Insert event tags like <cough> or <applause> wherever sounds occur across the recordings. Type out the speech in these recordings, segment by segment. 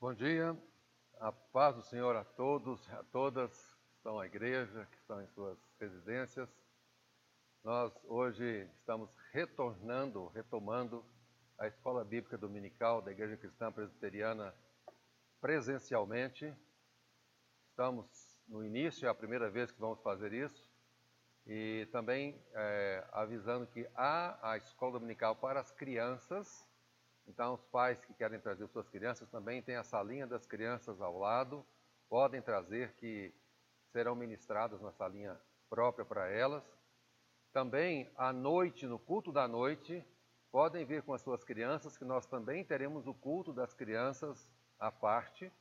Bom dia, a paz do Senhor a todos, a todas que estão à igreja, que estão em suas residências. Nós hoje estamos retornando, retomando a escola bíblica dominical da Igreja Cristã Presbiteriana presencialmente. Estamos no início, é a primeira vez que vamos fazer isso. E também é, avisando que há a escola dominical para as crianças então, os pais que querem trazer suas crianças também têm a salinha das crianças ao lado, podem trazer que serão ministradas na salinha própria para elas. Também à noite, no culto da noite, podem vir com as suas crianças, que nós também teremos o culto das crianças à parte.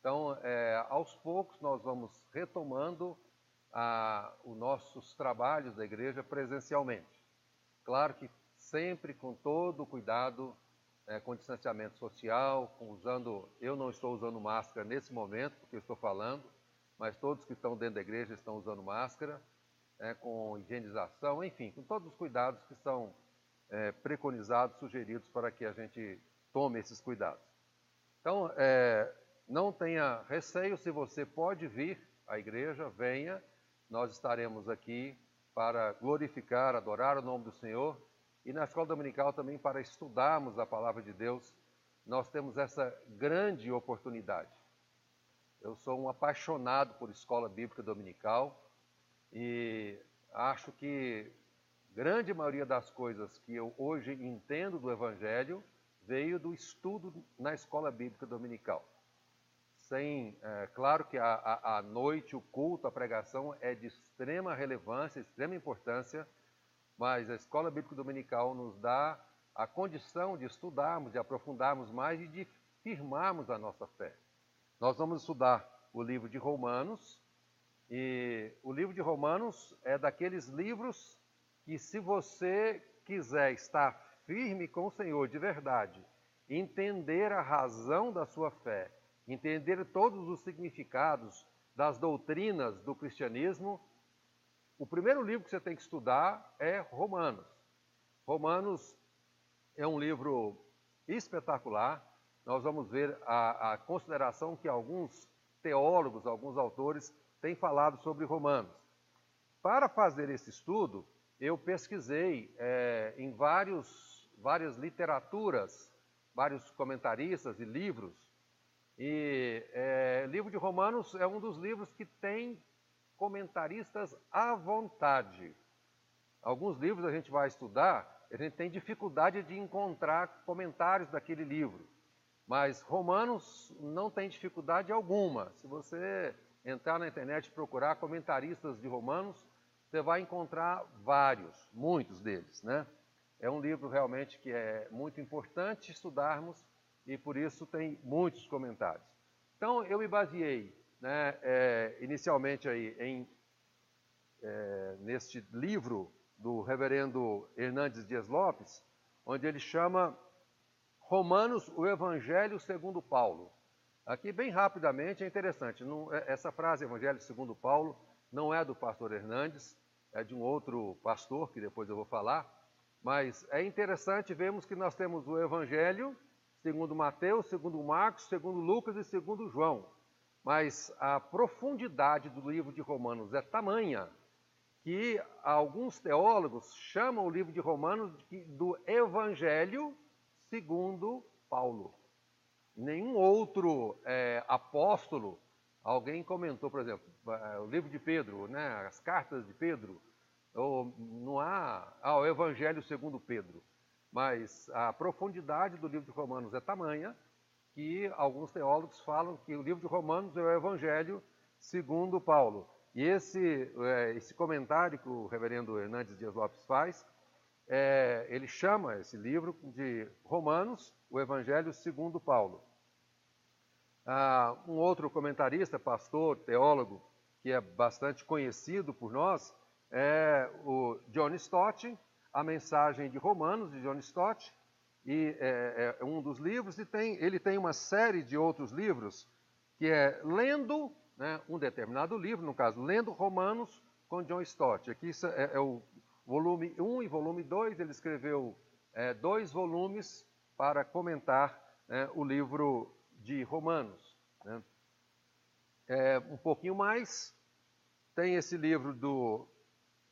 Então, é, aos poucos, nós vamos retomando a, os nossos trabalhos da igreja presencialmente. Claro que sempre com todo o cuidado é, com distanciamento social, com usando. Eu não estou usando máscara nesse momento, porque eu estou falando, mas todos que estão dentro da igreja estão usando máscara, é, com higienização, enfim, com todos os cuidados que são é, preconizados, sugeridos para que a gente tome esses cuidados. Então, é, não tenha receio, se você pode vir à igreja, venha, nós estaremos aqui para glorificar, adorar o nome do Senhor e na escola dominical também para estudarmos a palavra de Deus, nós temos essa grande oportunidade. Eu sou um apaixonado por escola bíblica dominical e acho que grande maioria das coisas que eu hoje entendo do Evangelho veio do estudo na escola bíblica dominical. Sem, é, claro que a, a, a noite, o culto, a pregação é de extrema relevância, extrema importância, mas a escola bíblica dominical nos dá a condição de estudarmos, de aprofundarmos mais e de firmarmos a nossa fé. Nós vamos estudar o livro de Romanos, e o livro de Romanos é daqueles livros que, se você quiser estar firme com o Senhor de verdade, entender a razão da sua fé, entender todos os significados das doutrinas do cristianismo, o primeiro livro que você tem que estudar é Romanos. Romanos é um livro espetacular. Nós vamos ver a, a consideração que alguns teólogos, alguns autores têm falado sobre Romanos. Para fazer esse estudo, eu pesquisei é, em vários, várias literaturas, vários comentaristas e livros. E é, livro de Romanos é um dos livros que tem comentaristas à vontade. Alguns livros a gente vai estudar, a gente tem dificuldade de encontrar comentários daquele livro. Mas Romanos não tem dificuldade alguma. Se você entrar na internet e procurar comentaristas de Romanos, você vai encontrar vários, muitos deles, né? É um livro realmente que é muito importante estudarmos e por isso tem muitos comentários. Então eu me baseei né, é, inicialmente aí em, é, neste livro do reverendo Hernandes Dias Lopes, onde ele chama Romanos, o Evangelho segundo Paulo. Aqui, bem rapidamente, é interessante, não, é, essa frase, Evangelho segundo Paulo, não é do pastor Hernandes, é de um outro pastor, que depois eu vou falar, mas é interessante vermos que nós temos o Evangelho segundo Mateus, segundo Marcos, segundo Lucas e segundo João. Mas a profundidade do livro de Romanos é tamanha que alguns teólogos chamam o livro de Romanos do Evangelho segundo Paulo. Nenhum outro é, apóstolo, alguém comentou, por exemplo, é, o livro de Pedro, né, as cartas de Pedro, ou não há ah, o Evangelho segundo Pedro, mas a profundidade do livro de Romanos é tamanha que alguns teólogos falam que o livro de Romanos é o Evangelho segundo Paulo. E esse, é, esse comentário que o reverendo Hernandes Dias Lopes faz, é, ele chama esse livro de Romanos, o Evangelho segundo Paulo. Ah, um outro comentarista, pastor, teólogo, que é bastante conhecido por nós, é o John Stott, a mensagem de Romanos, de John Stott, e é, é, um dos livros, e tem, ele tem uma série de outros livros, que é lendo né, um determinado livro, no caso, lendo Romanos com John Stott. Aqui é, é o volume 1 e volume 2, ele escreveu é, dois volumes para comentar né, o livro de Romanos. Né? É, um pouquinho mais, tem esse livro do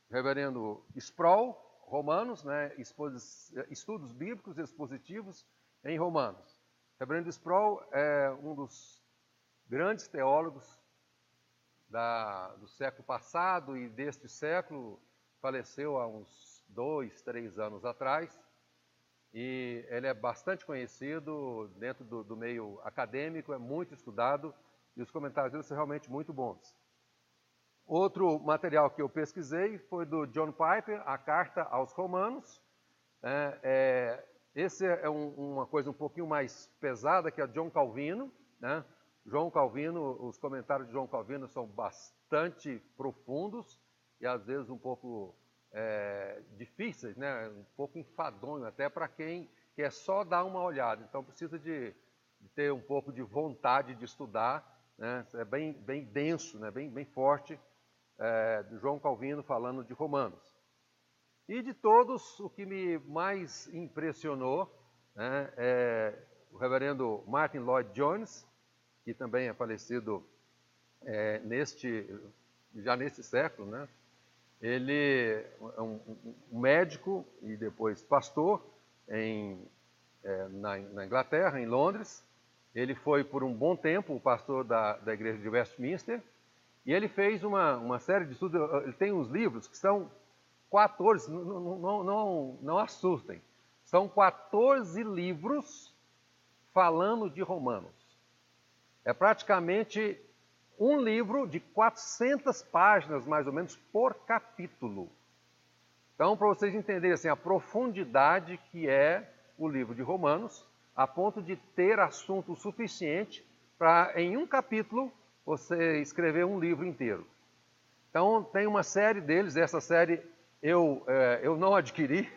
reverendo Sproul, Romanos, né? Estudos Bíblicos Expositivos em Romanos. Reverendo Sproul é um dos grandes teólogos da, do século passado e deste século, faleceu há uns dois, três anos atrás, e ele é bastante conhecido dentro do, do meio acadêmico, é muito estudado, e os comentários dele são realmente muito bons. Outro material que eu pesquisei foi do John Piper, a Carta aos Romanos. É, é, esse é um, uma coisa um pouquinho mais pesada que a John Calvino. Né? João Calvino, os comentários de João Calvino são bastante profundos e às vezes um pouco é, difíceis, né? um pouco enfadonho até para quem quer só dar uma olhada. Então precisa de, de ter um pouco de vontade de estudar. Né? É bem, bem denso, né? bem, bem forte é, de João Calvino falando de Romanos. E de todos, o que me mais impressionou né, é o reverendo Martin Lloyd Jones, que também é falecido é, neste, já neste século, né? Ele é um, um médico e depois pastor em, é, na, na, Inglaterra, em Londres. Ele foi por um bom tempo o pastor da, da igreja de Westminster e ele fez uma, uma série de estudos, ele tem uns livros que são 14, não, não, não, não assustem, são 14 livros falando de Romanos. É praticamente um livro de 400 páginas, mais ou menos, por capítulo. Então, para vocês entenderem assim, a profundidade que é o livro de Romanos, a ponto de ter assunto suficiente para, em um capítulo, você escrever um livro inteiro. Então, tem uma série deles, essa série eu, é, eu não adquiri,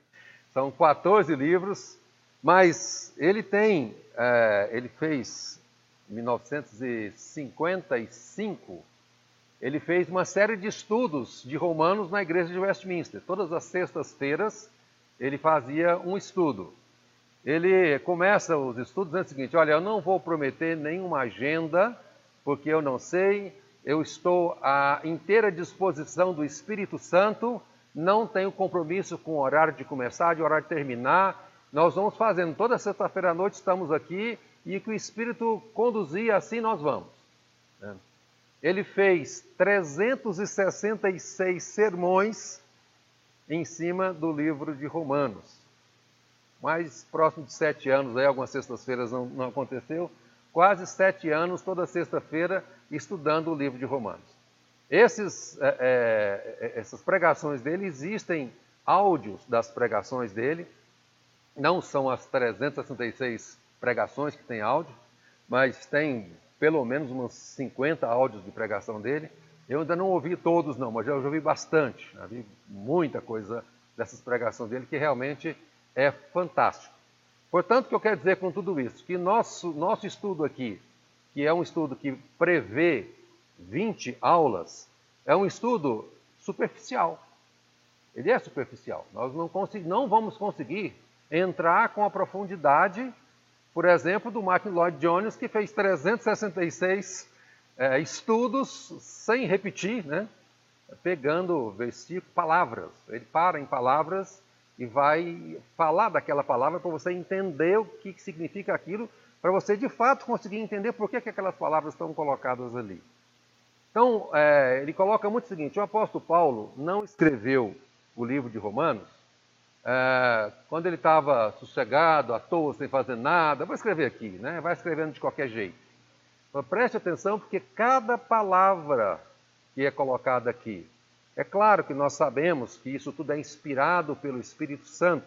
<laughs> são 14 livros, mas ele tem, é, ele fez, em 1955, ele fez uma série de estudos de romanos na igreja de Westminster. Todas as sextas-feiras ele fazia um estudo. Ele começa os estudos dizendo o seguinte: olha, eu não vou prometer nenhuma agenda porque eu não sei, eu estou à inteira disposição do Espírito Santo, não tenho compromisso com o horário de começar, de horário de terminar. Nós vamos fazendo, toda sexta-feira à noite estamos aqui e que o Espírito conduzia, assim nós vamos. Né? Ele fez 366 sermões em cima do livro de Romanos. Mais próximo de sete anos, aí algumas sextas-feiras não, não aconteceu, quase sete anos, toda sexta-feira, estudando o livro de Romanos. Esses, é, é, é, essas pregações dele, existem áudios das pregações dele, não são as 366 pregações que tem áudio, mas tem pelo menos uns 50 áudios de pregação dele. Eu ainda não ouvi todos, não, mas já ouvi bastante. Já vi muita coisa dessas pregações dele que realmente é fantástico. Portanto, o que eu quero dizer com tudo isso? Que nosso, nosso estudo aqui, que é um estudo que prevê 20 aulas, é um estudo superficial. Ele é superficial. Nós não, não vamos conseguir entrar com a profundidade, por exemplo, do Martin Lloyd Jones, que fez 366 é, estudos sem repetir, né? pegando versículos, palavras. Ele para em palavras e vai falar daquela palavra para você entender o que significa aquilo, para você de fato conseguir entender por que, que aquelas palavras estão colocadas ali. Então, é, ele coloca muito o seguinte: o apóstolo Paulo não escreveu o livro de Romanos é, quando ele estava sossegado, à toa, sem fazer nada. Vou escrever aqui, né? vai escrevendo de qualquer jeito. Mas preste atenção, porque cada palavra que é colocada aqui, é claro que nós sabemos que isso tudo é inspirado pelo Espírito Santo,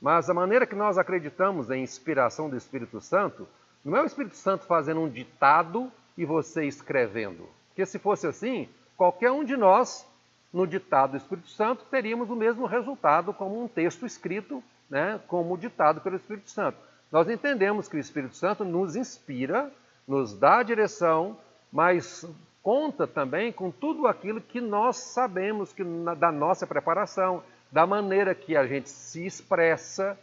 mas a maneira que nós acreditamos em inspiração do Espírito Santo não é o Espírito Santo fazendo um ditado e você escrevendo. Porque se fosse assim, qualquer um de nós, no ditado do Espírito Santo, teríamos o mesmo resultado como um texto escrito, né, como ditado pelo Espírito Santo. Nós entendemos que o Espírito Santo nos inspira, nos dá a direção, mas conta também com tudo aquilo que nós sabemos que da nossa preparação, da maneira que a gente se expressa,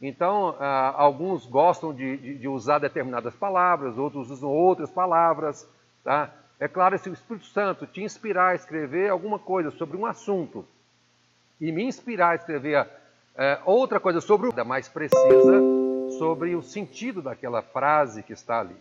Então, ah, alguns gostam de, de, de, usar determinadas palavras, outros usam outras palavras. Tá? É claro, se o Espírito Santo te inspirar a escrever alguma coisa sobre um assunto e me inspirar a escrever é, outra coisa sobre o mais precisa sobre o sentido daquela frase que está ali.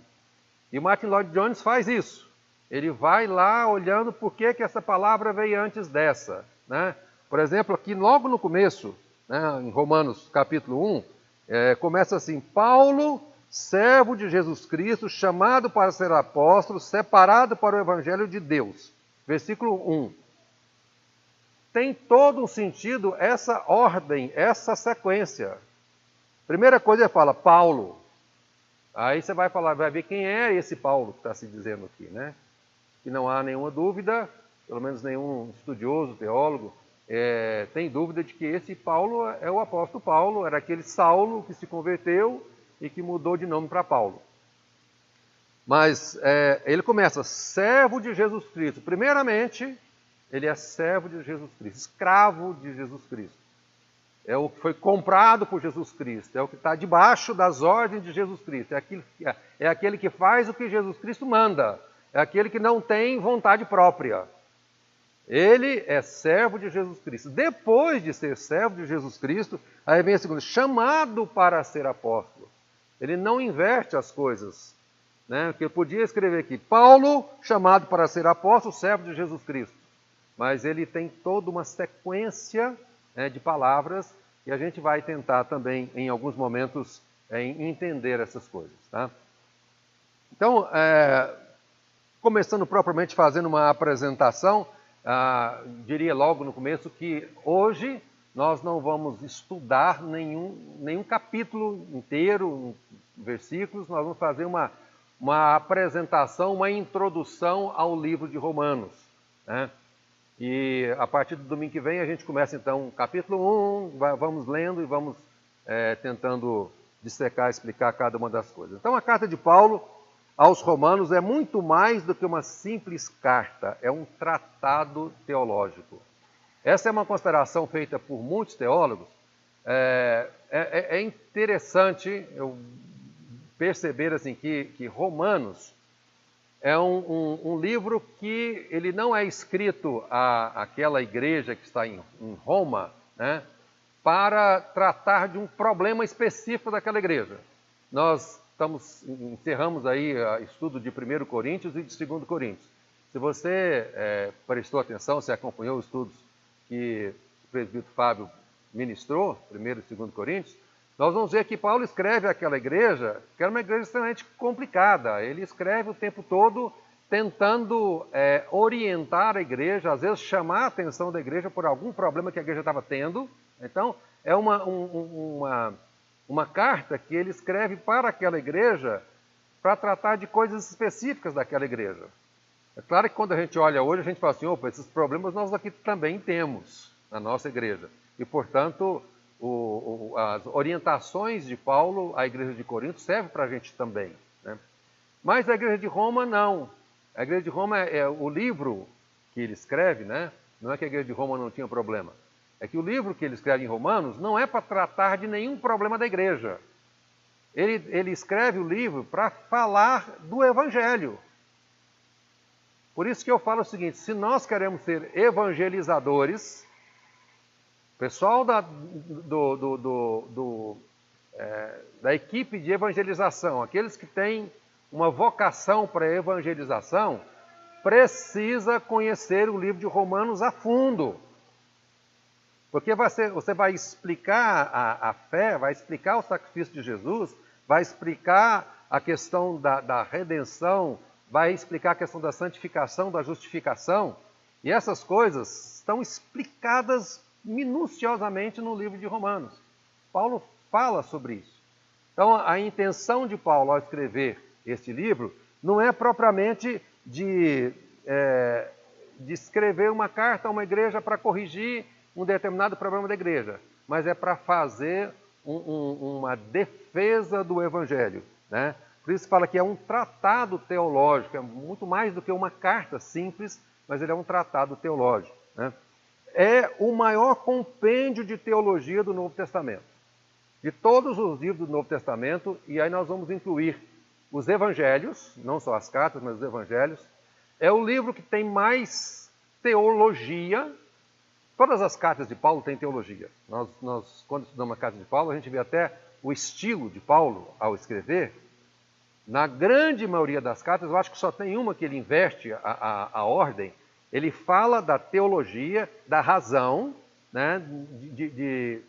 E Martin Lloyd Jones faz isso. Ele vai lá olhando por que, que essa palavra veio antes dessa. Né? Por exemplo, aqui logo no começo, né, em Romanos capítulo 1, é, começa assim: Paulo, servo de Jesus Cristo, chamado para ser apóstolo, separado para o evangelho de Deus. Versículo 1. Tem todo um sentido essa ordem, essa sequência. Primeira coisa ele fala, Paulo. Aí você vai falar, vai ver quem é esse Paulo que está se dizendo aqui, né? Que não há nenhuma dúvida, pelo menos nenhum estudioso, teólogo, é, tem dúvida de que esse Paulo é o apóstolo Paulo, era aquele Saulo que se converteu e que mudou de nome para Paulo. Mas é, ele começa, servo de Jesus Cristo. Primeiramente, ele é servo de Jesus Cristo, escravo de Jesus Cristo é o que foi comprado por Jesus Cristo, é o que está debaixo das ordens de Jesus Cristo, é aquele, é aquele que faz o que Jesus Cristo manda, é aquele que não tem vontade própria. Ele é servo de Jesus Cristo. Depois de ser servo de Jesus Cristo, aí vem a segunda, chamado para ser apóstolo. Ele não inverte as coisas. Né? Porque podia escrever aqui, Paulo, chamado para ser apóstolo, servo de Jesus Cristo. Mas ele tem toda uma sequência né, de palavras e a gente vai tentar também, em alguns momentos, é, entender essas coisas. Tá? Então, é, começando propriamente fazendo uma apresentação, ah, diria logo no começo que hoje nós não vamos estudar nenhum, nenhum capítulo inteiro, versículos, nós vamos fazer uma, uma apresentação, uma introdução ao livro de Romanos. Né? E a partir do domingo que vem a gente começa então capítulo 1, vamos lendo e vamos é, tentando dissecar, explicar cada uma das coisas. Então a carta de Paulo aos Romanos é muito mais do que uma simples carta, é um tratado teológico. Essa é uma consideração feita por muitos teólogos. É, é, é interessante eu perceber assim que, que Romanos é um, um, um, livro que ele não é escrito à, àquela igreja que está em, em Roma, né, para tratar de um problema específico daquela igreja. Nós estamos, encerramos aí o estudo de 1 Coríntios e de 2 Coríntios. Se você é, prestou atenção, se acompanhou os estudos que o presbítero Fábio ministrou, 1 e 2 Coríntios, nós vamos ver que Paulo escreve aquela igreja, que era uma igreja extremamente complicada. Ele escreve o tempo todo tentando é, orientar a igreja, às vezes chamar a atenção da igreja por algum problema que a igreja estava tendo. Então, é uma, um, uma, uma carta que ele escreve para aquela igreja para tratar de coisas específicas daquela igreja. É claro que quando a gente olha hoje, a gente fala assim, opa, esses problemas nós aqui também temos na nossa igreja. E, portanto, o, o, as orientações de Paulo à igreja de Corinto servem para a gente também. Né? Mas a igreja de Roma não. A igreja de Roma é, é, o livro que ele escreve, né? não é que a igreja de Roma não tinha problema. É que o livro que ele escreve em Romanos não é para tratar de nenhum problema da igreja. Ele, ele escreve o livro para falar do evangelho. Por isso que eu falo o seguinte: se nós queremos ser evangelizadores, pessoal da, do, do, do, do é, da equipe de evangelização, aqueles que têm uma vocação para evangelização, precisa conhecer o livro de Romanos a fundo. Porque você, você vai explicar a, a, fé, vai explicar o sacrifício de Jesus, vai explicar a questão da, da redenção, vai explicar a questão da santificação, da justificação, e essas coisas estão explicadas minuciosamente no livro de Romanos. Paulo fala sobre isso. Então, a intenção de Paulo ao escrever este livro não é propriamente de, é, de escrever uma carta a uma igreja para corrigir um determinado problema da igreja, mas é para fazer um, um, uma defesa do evangelho. Né? Por isso fala que é um tratado teológico, é muito mais do que uma carta simples, mas ele é um tratado teológico. Né? é o maior compêndio de teologia do Novo Testamento. de todos os livros do Novo Testamento, e aí nós vamos incluir os evangelhos, não só as cartas, mas os evangelhos. É o livro que tem mais teologia. Todas as cartas de Paulo têm teologia. Nós, nós quando estudamos a carta de Paulo, a gente vê até o estilo de Paulo ao escrever. Na grande maioria das cartas, eu acho que só tem uma que ele investe a, a, a ordem. Ele fala da teologia, da razão, né, de, de, de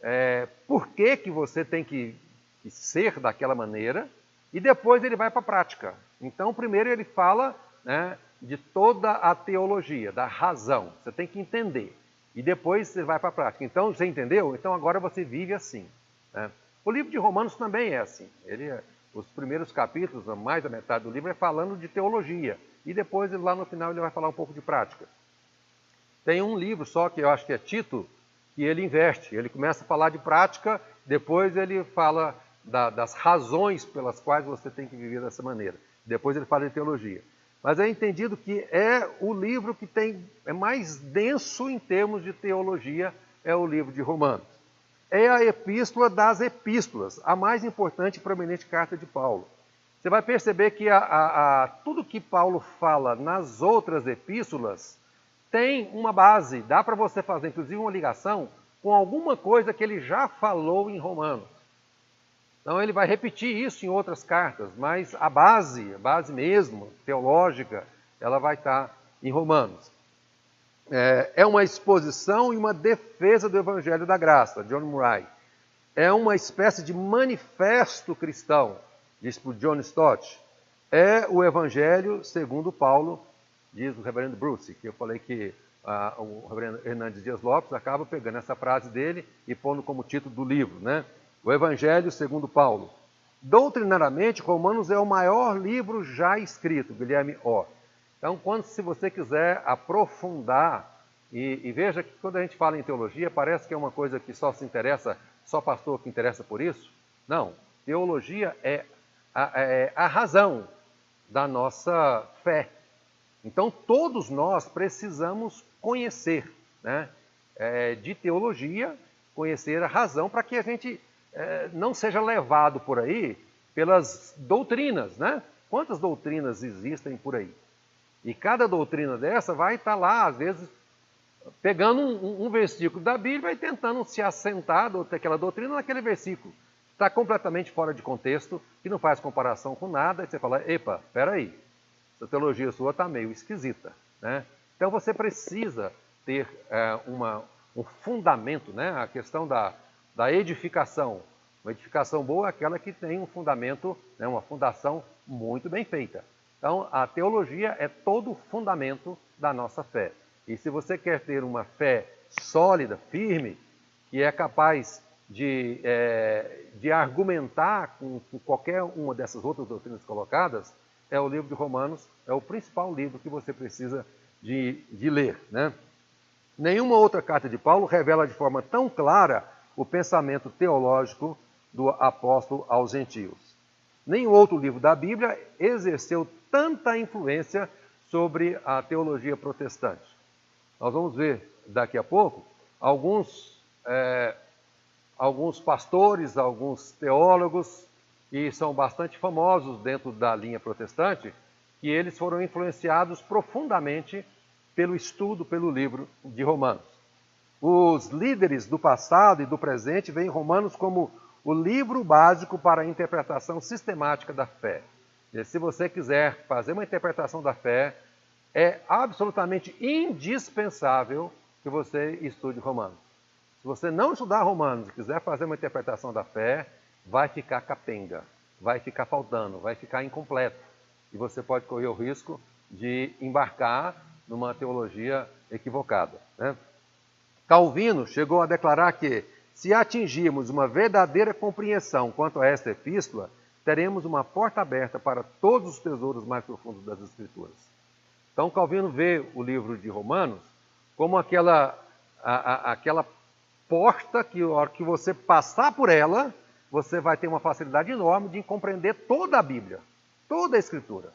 é, por que, que você tem que, que ser daquela maneira, e depois ele vai para a prática. Então, primeiro ele fala né, de toda a teologia, da razão. Você tem que entender. E depois você vai para a prática. Então, você entendeu? Então agora você vive assim. Né? O livro de Romanos também é assim. Ele, é, os primeiros capítulos, mais da metade do livro, é falando de teologia. E depois, lá no final, ele vai falar um pouco de prática. Tem um livro só, que eu acho que é Tito, que ele investe. Ele começa a falar de prática, depois ele fala da, das razões pelas quais você tem que viver dessa maneira. Depois ele fala de teologia. Mas é entendido que é o livro que tem é mais denso em termos de teologia, é o livro de Romanos. É a epístola das epístolas, a mais importante e prominente carta de Paulo. Você vai perceber que a, a, a, tudo que Paulo fala nas outras epístolas tem uma base, dá para você fazer inclusive uma ligação com alguma coisa que ele já falou em Romanos. Então ele vai repetir isso em outras cartas, mas a base, a base mesmo, teológica, ela vai estar em Romanos. É, é uma exposição e uma defesa do Evangelho da Graça, John Murray. É uma espécie de manifesto cristão, diz por John Stott. É o Evangelho segundo Paulo, diz o reverendo Bruce, que eu falei que ah, o reverendo Hernandes Dias Lopes acaba pegando essa frase dele e pondo como título do livro, né? O Evangelho segundo Paulo. Doutrinariamente, Romanos é o maior livro já escrito, Guilherme O. Então, quando se você quiser aprofundar, e, e, veja que quando a gente fala em teologia, parece que é uma coisa que só se interessa, só pastor que interessa por isso. Não, teologia é a, é a razão da nossa fé. Então, todos nós precisamos conhecer né, é, de teologia, conhecer a razão para que a gente é, não seja levado por aí pelas doutrinas, né? Quantas doutrinas existem por aí? E cada doutrina dessa vai estar lá, às vezes, pegando um, um versículo da Bíblia e tentando se assentar daquela doutrina naquele versículo. Está completamente fora de contexto, que não faz comparação com nada, e você fala, epa, peraí, essa teologia sua está meio esquisita. Né? Então você precisa ter é, uma, um fundamento, né? a questão da, da edificação. Uma edificação boa é aquela que tem um fundamento, né, uma fundação muito bem feita. Então, a teologia é todo o fundamento da nossa fé. E se você quer ter uma fé sólida, firme, que é capaz de, é, de argumentar com, com, qualquer uma dessas outras doutrinas colocadas, é o livro de Romanos, é o principal livro que você precisa de, de ler. Né? Nenhuma outra carta de Paulo revela de forma tão clara o pensamento teológico do apóstolo aos gentios. Nenhum outro livro da Bíblia exerceu tanta influência sobre a teologia protestante. Nós vamos ver daqui a pouco alguns, é, alguns pastores, alguns teólogos que são bastante famosos dentro da linha protestante, que eles foram influenciados profundamente pelo estudo, pelo livro de Romanos. Os líderes do passado e do presente veem Romanos como o livro básico para a interpretação sistemática da fé. E se você quiser fazer uma interpretação da fé, é absolutamente indispensável que você estude Romanos. Se você não estudar Romanos e quiser fazer uma interpretação da fé, vai ficar capenga, vai ficar faltando, vai ficar incompleto. E você pode correr o risco de embarcar numa teologia equivocada. Né? Calvino chegou a declarar que, se atingirmos uma verdadeira compreensão quanto a esta epístola, teremos uma porta aberta para todos os tesouros mais profundos das Escrituras. Então, Calvino vê o livro de Romanos como aquela, a, a, aquela porta que, a hora que você passar por ela, você vai ter uma facilidade enorme de compreender toda a Bíblia, toda a Escritura.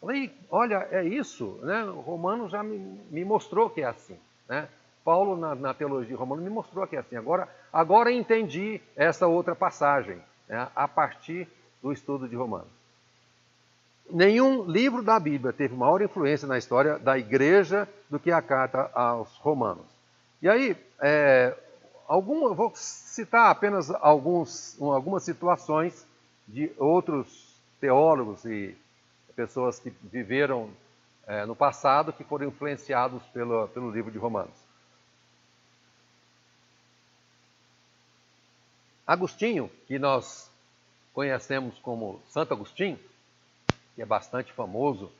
Falei, olha, é isso, né? O Romano já me, me mostrou que é assim, né? Paulo, na, na teologia romana, me mostrou que é assim. Agora, agora entendi essa outra passagem, né, a partir do estudo de Romanos. Nenhum livro da Bíblia teve maior influência na história da igreja do que a carta aos Romanos. E aí, é, alguma, vou citar apenas alguns, algumas situações de outros teólogos e pessoas que viveram é, no passado que foram influenciados pelo, pelo livro de Romanos. Agostinho, que nós conhecemos como Santo Agostinho, que é bastante famoso,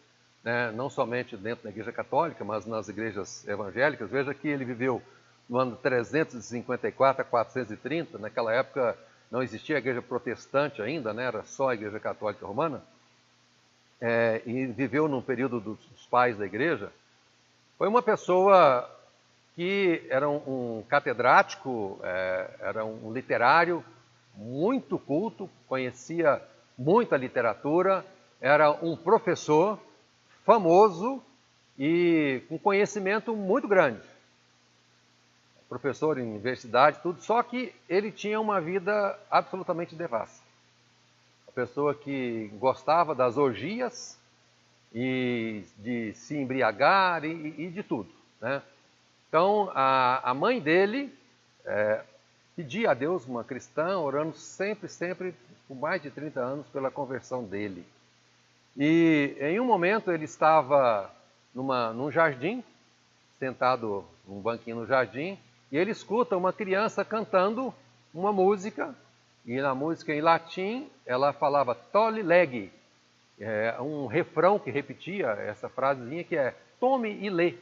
né, não somente dentro da Igreja Católica, mas nas igrejas evangélicas. Veja que ele viveu no ano 354 a 430, naquela época não existia a Igreja Protestante ainda, né, era só a Igreja Católica Romana. É, e viveu num período dos, dos, pais da igreja, foi uma pessoa que era um, catedrático, é, era um literário muito culto, conhecia muita literatura, era um professor famoso e com conhecimento muito grande. Professor em universidade, tudo, só que ele tinha uma vida absolutamente devassa a pessoa que gostava das orgias e de se embriagar e, e de tudo. Né? Então, a, a mãe dele é, pedia a Deus, uma cristã, orando sempre, sempre, por mais de 30 anos, pela conversão dele. E em um momento ele estava numa, num jardim, sentado num banquinho no jardim, e ele escuta uma criança cantando uma música e na música em latim ela falava tole leg, é um refrão que repetia essa frasezinha que é tome e lê,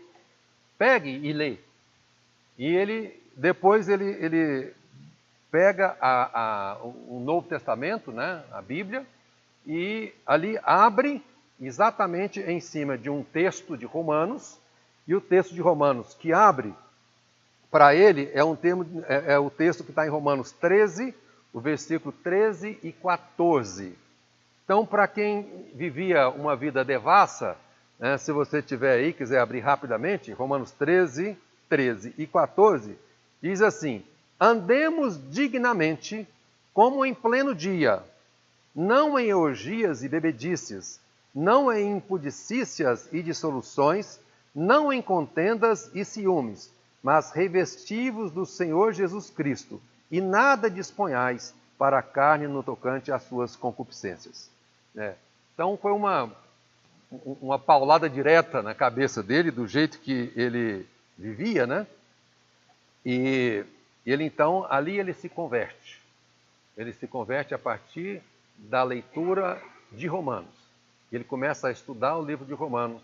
pegue e lê. E ele depois ele, ele pega a, a, o Novo Testamento, né, a Bíblia, e ali abre exatamente em cima de um texto de Romanos, e o texto de Romanos que abre para ele é, um termo, é, é o texto que está em Romanos 13, o versículo 13 e 14. Então, para quem vivia uma vida devassa, né, se você tiver aí, quiser abrir rapidamente, Romanos 13, 13 e 14, diz assim: Andemos dignamente, como em pleno dia, não em orgias e bebedices, não em impudicícias e dissoluções, não em contendas e ciúmes, mas revestivos do Senhor Jesus Cristo e nada disponhais para a carne no tocante às suas concupiscências. É. Então foi uma, uma paulada direta na cabeça dele, do jeito que ele vivia, né? E ele então, ali ele se converte. Ele se converte a partir da leitura de Romanos. Ele começa a estudar o livro de Romanos.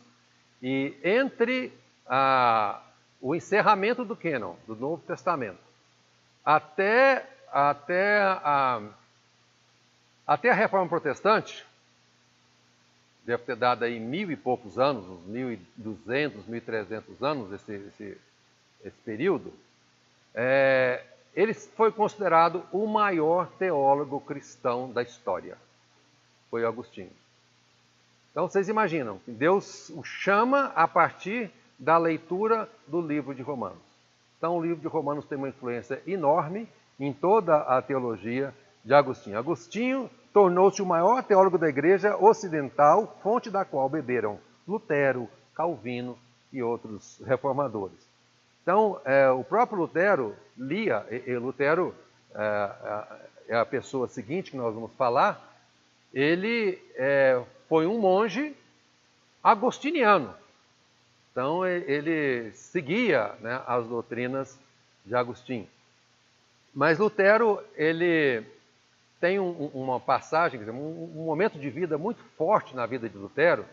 E entre a, o encerramento do Cânon, do Novo Testamento, até, até, a, até a Reforma Protestante, deve ter dado aí mil e poucos anos, uns mil e duzentos, mil e trezentos anos, esse, esse, esse período, é, ele foi considerado o maior teólogo cristão da história. Foi Agostinho. Então vocês imaginam, Deus o chama a partir da leitura do livro de Romanos. Então, o livro de Romanos tem uma influência enorme em toda a teologia de Agostinho. Agostinho tornou-se o maior teólogo da igreja ocidental, fonte da qual beberam Lutero, Calvino e outros reformadores. Então, é, o próprio Lutero lia, e, e Lutero é, é, a pessoa seguinte que nós vamos falar, ele é, foi um monge agostiniano. Então ele seguia né, as doutrinas de Agostinho. Mas Lutero ele tem um, uma passagem, dizer, um, um, momento de vida muito forte na vida de Lutero,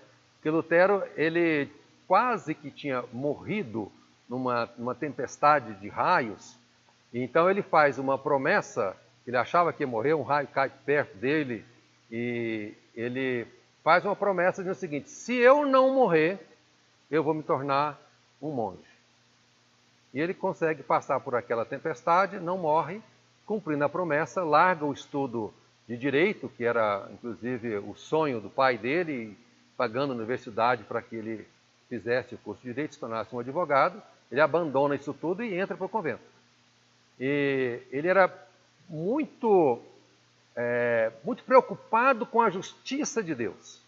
que Lutero ele quase que tinha morrido numa, numa tempestade de raios. Então ele faz uma promessa, ele achava que ia morrer, um raio cai perto dele e ele faz uma promessa dizendo o seguinte: se eu não morrer, eu vou me tornar um monge. E ele consegue passar por aquela tempestade, não morre, cumprindo a promessa, larga o estudo de direito, que era inclusive o sonho do pai dele, pagando a universidade para que ele fizesse o curso de direito, se tornasse um advogado, ele abandona isso tudo e entra para o convento. E ele era muito, é, muito preocupado com a justiça de Deus.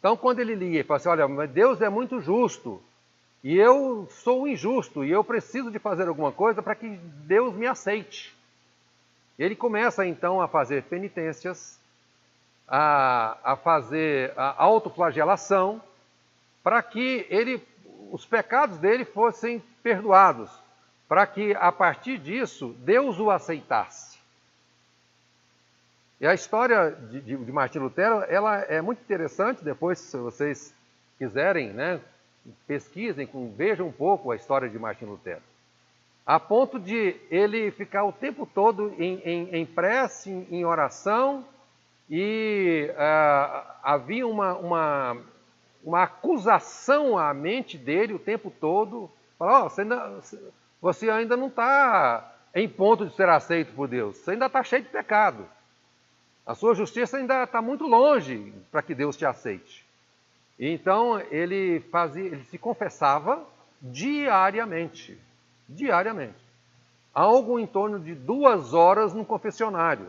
Então, quando ele lia, ele fala assim: Olha, Deus é muito justo, e eu sou injusto, e eu preciso de fazer alguma coisa para que Deus me aceite. Ele começa então a fazer penitências, a, a fazer a autoflagelação, para que ele, os pecados dele fossem perdoados, para que a partir disso Deus o aceitasse. E a história de, de, de Martim Lutero ela é muito interessante. Depois, se vocês quiserem, né, pesquisem, vejam um pouco a história de Martim Lutero. A ponto de ele ficar o tempo todo em, em, em prece, em, em, oração, e uh, havia uma, uma, uma, acusação à mente dele o tempo todo. Falar, oh, você, ainda, você ainda não está em ponto de ser aceito por Deus, você ainda está cheio de pecado. A sua justiça ainda está muito longe para que Deus te aceite. Então ele fazia, ele se confessava diariamente, diariamente, algo em torno de duas horas no confessionário.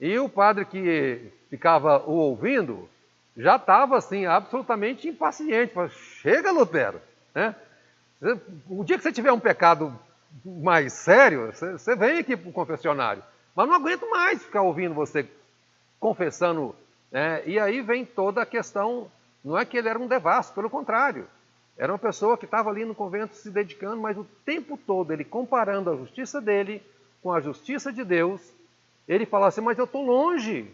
E o padre que ficava o ouvindo já estava assim absolutamente impaciente, falava, chega Lutero, né? O dia que você tiver um pecado mais sério, você vem aqui para o confessionário. Mas não aguento mais ficar ouvindo você confessando é, e aí vem toda a questão, não é que ele era um devasso, pelo contrário. Era uma pessoa que estava ali no convento se dedicando, mas o tempo todo ele comparando a justiça dele com a justiça de Deus, ele falava assim, mas eu estou longe,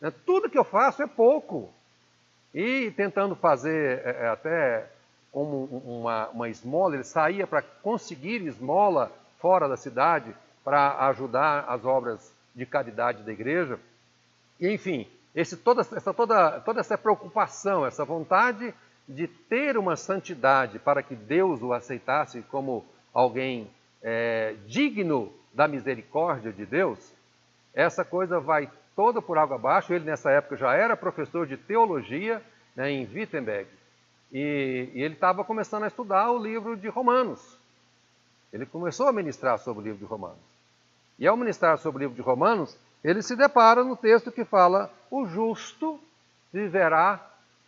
né? tudo que eu faço é pouco. E tentando fazer é, é até como uma, uma esmola, ele saía para conseguir esmola fora da cidade para ajudar as obras de caridade da igreja. E, enfim, esse, toda, essa, toda, toda essa preocupação, essa vontade de ter uma santidade para que Deus o aceitasse como alguém é, digno da misericórdia de Deus, essa coisa vai toda por água abaixo. Ele, nessa época, já era professor de teologia né, em Wittenberg. E, e ele estava começando a estudar o livro de Romanos. Ele começou a ministrar sobre o livro de Romanos. E ao ministrar sobre o livro de Romanos, ele se depara no texto que fala: o justo viverá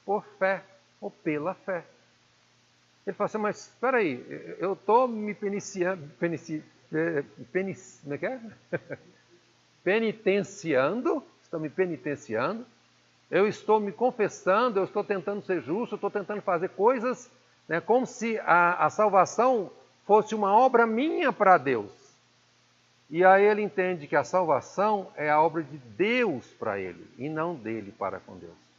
por fé ou pela fé. Ele fala assim, mas espera aí, eu estou me peniciando, penici, penici, como é que é? <laughs> penitenciando, estou me penitenciando, eu estou me confessando, eu estou tentando ser justo, eu estou tentando fazer coisas né, como se a, a salvação fosse uma obra minha para Deus. E aí ele entende que a salvação é a obra de Deus para ele e não dele para com Deus.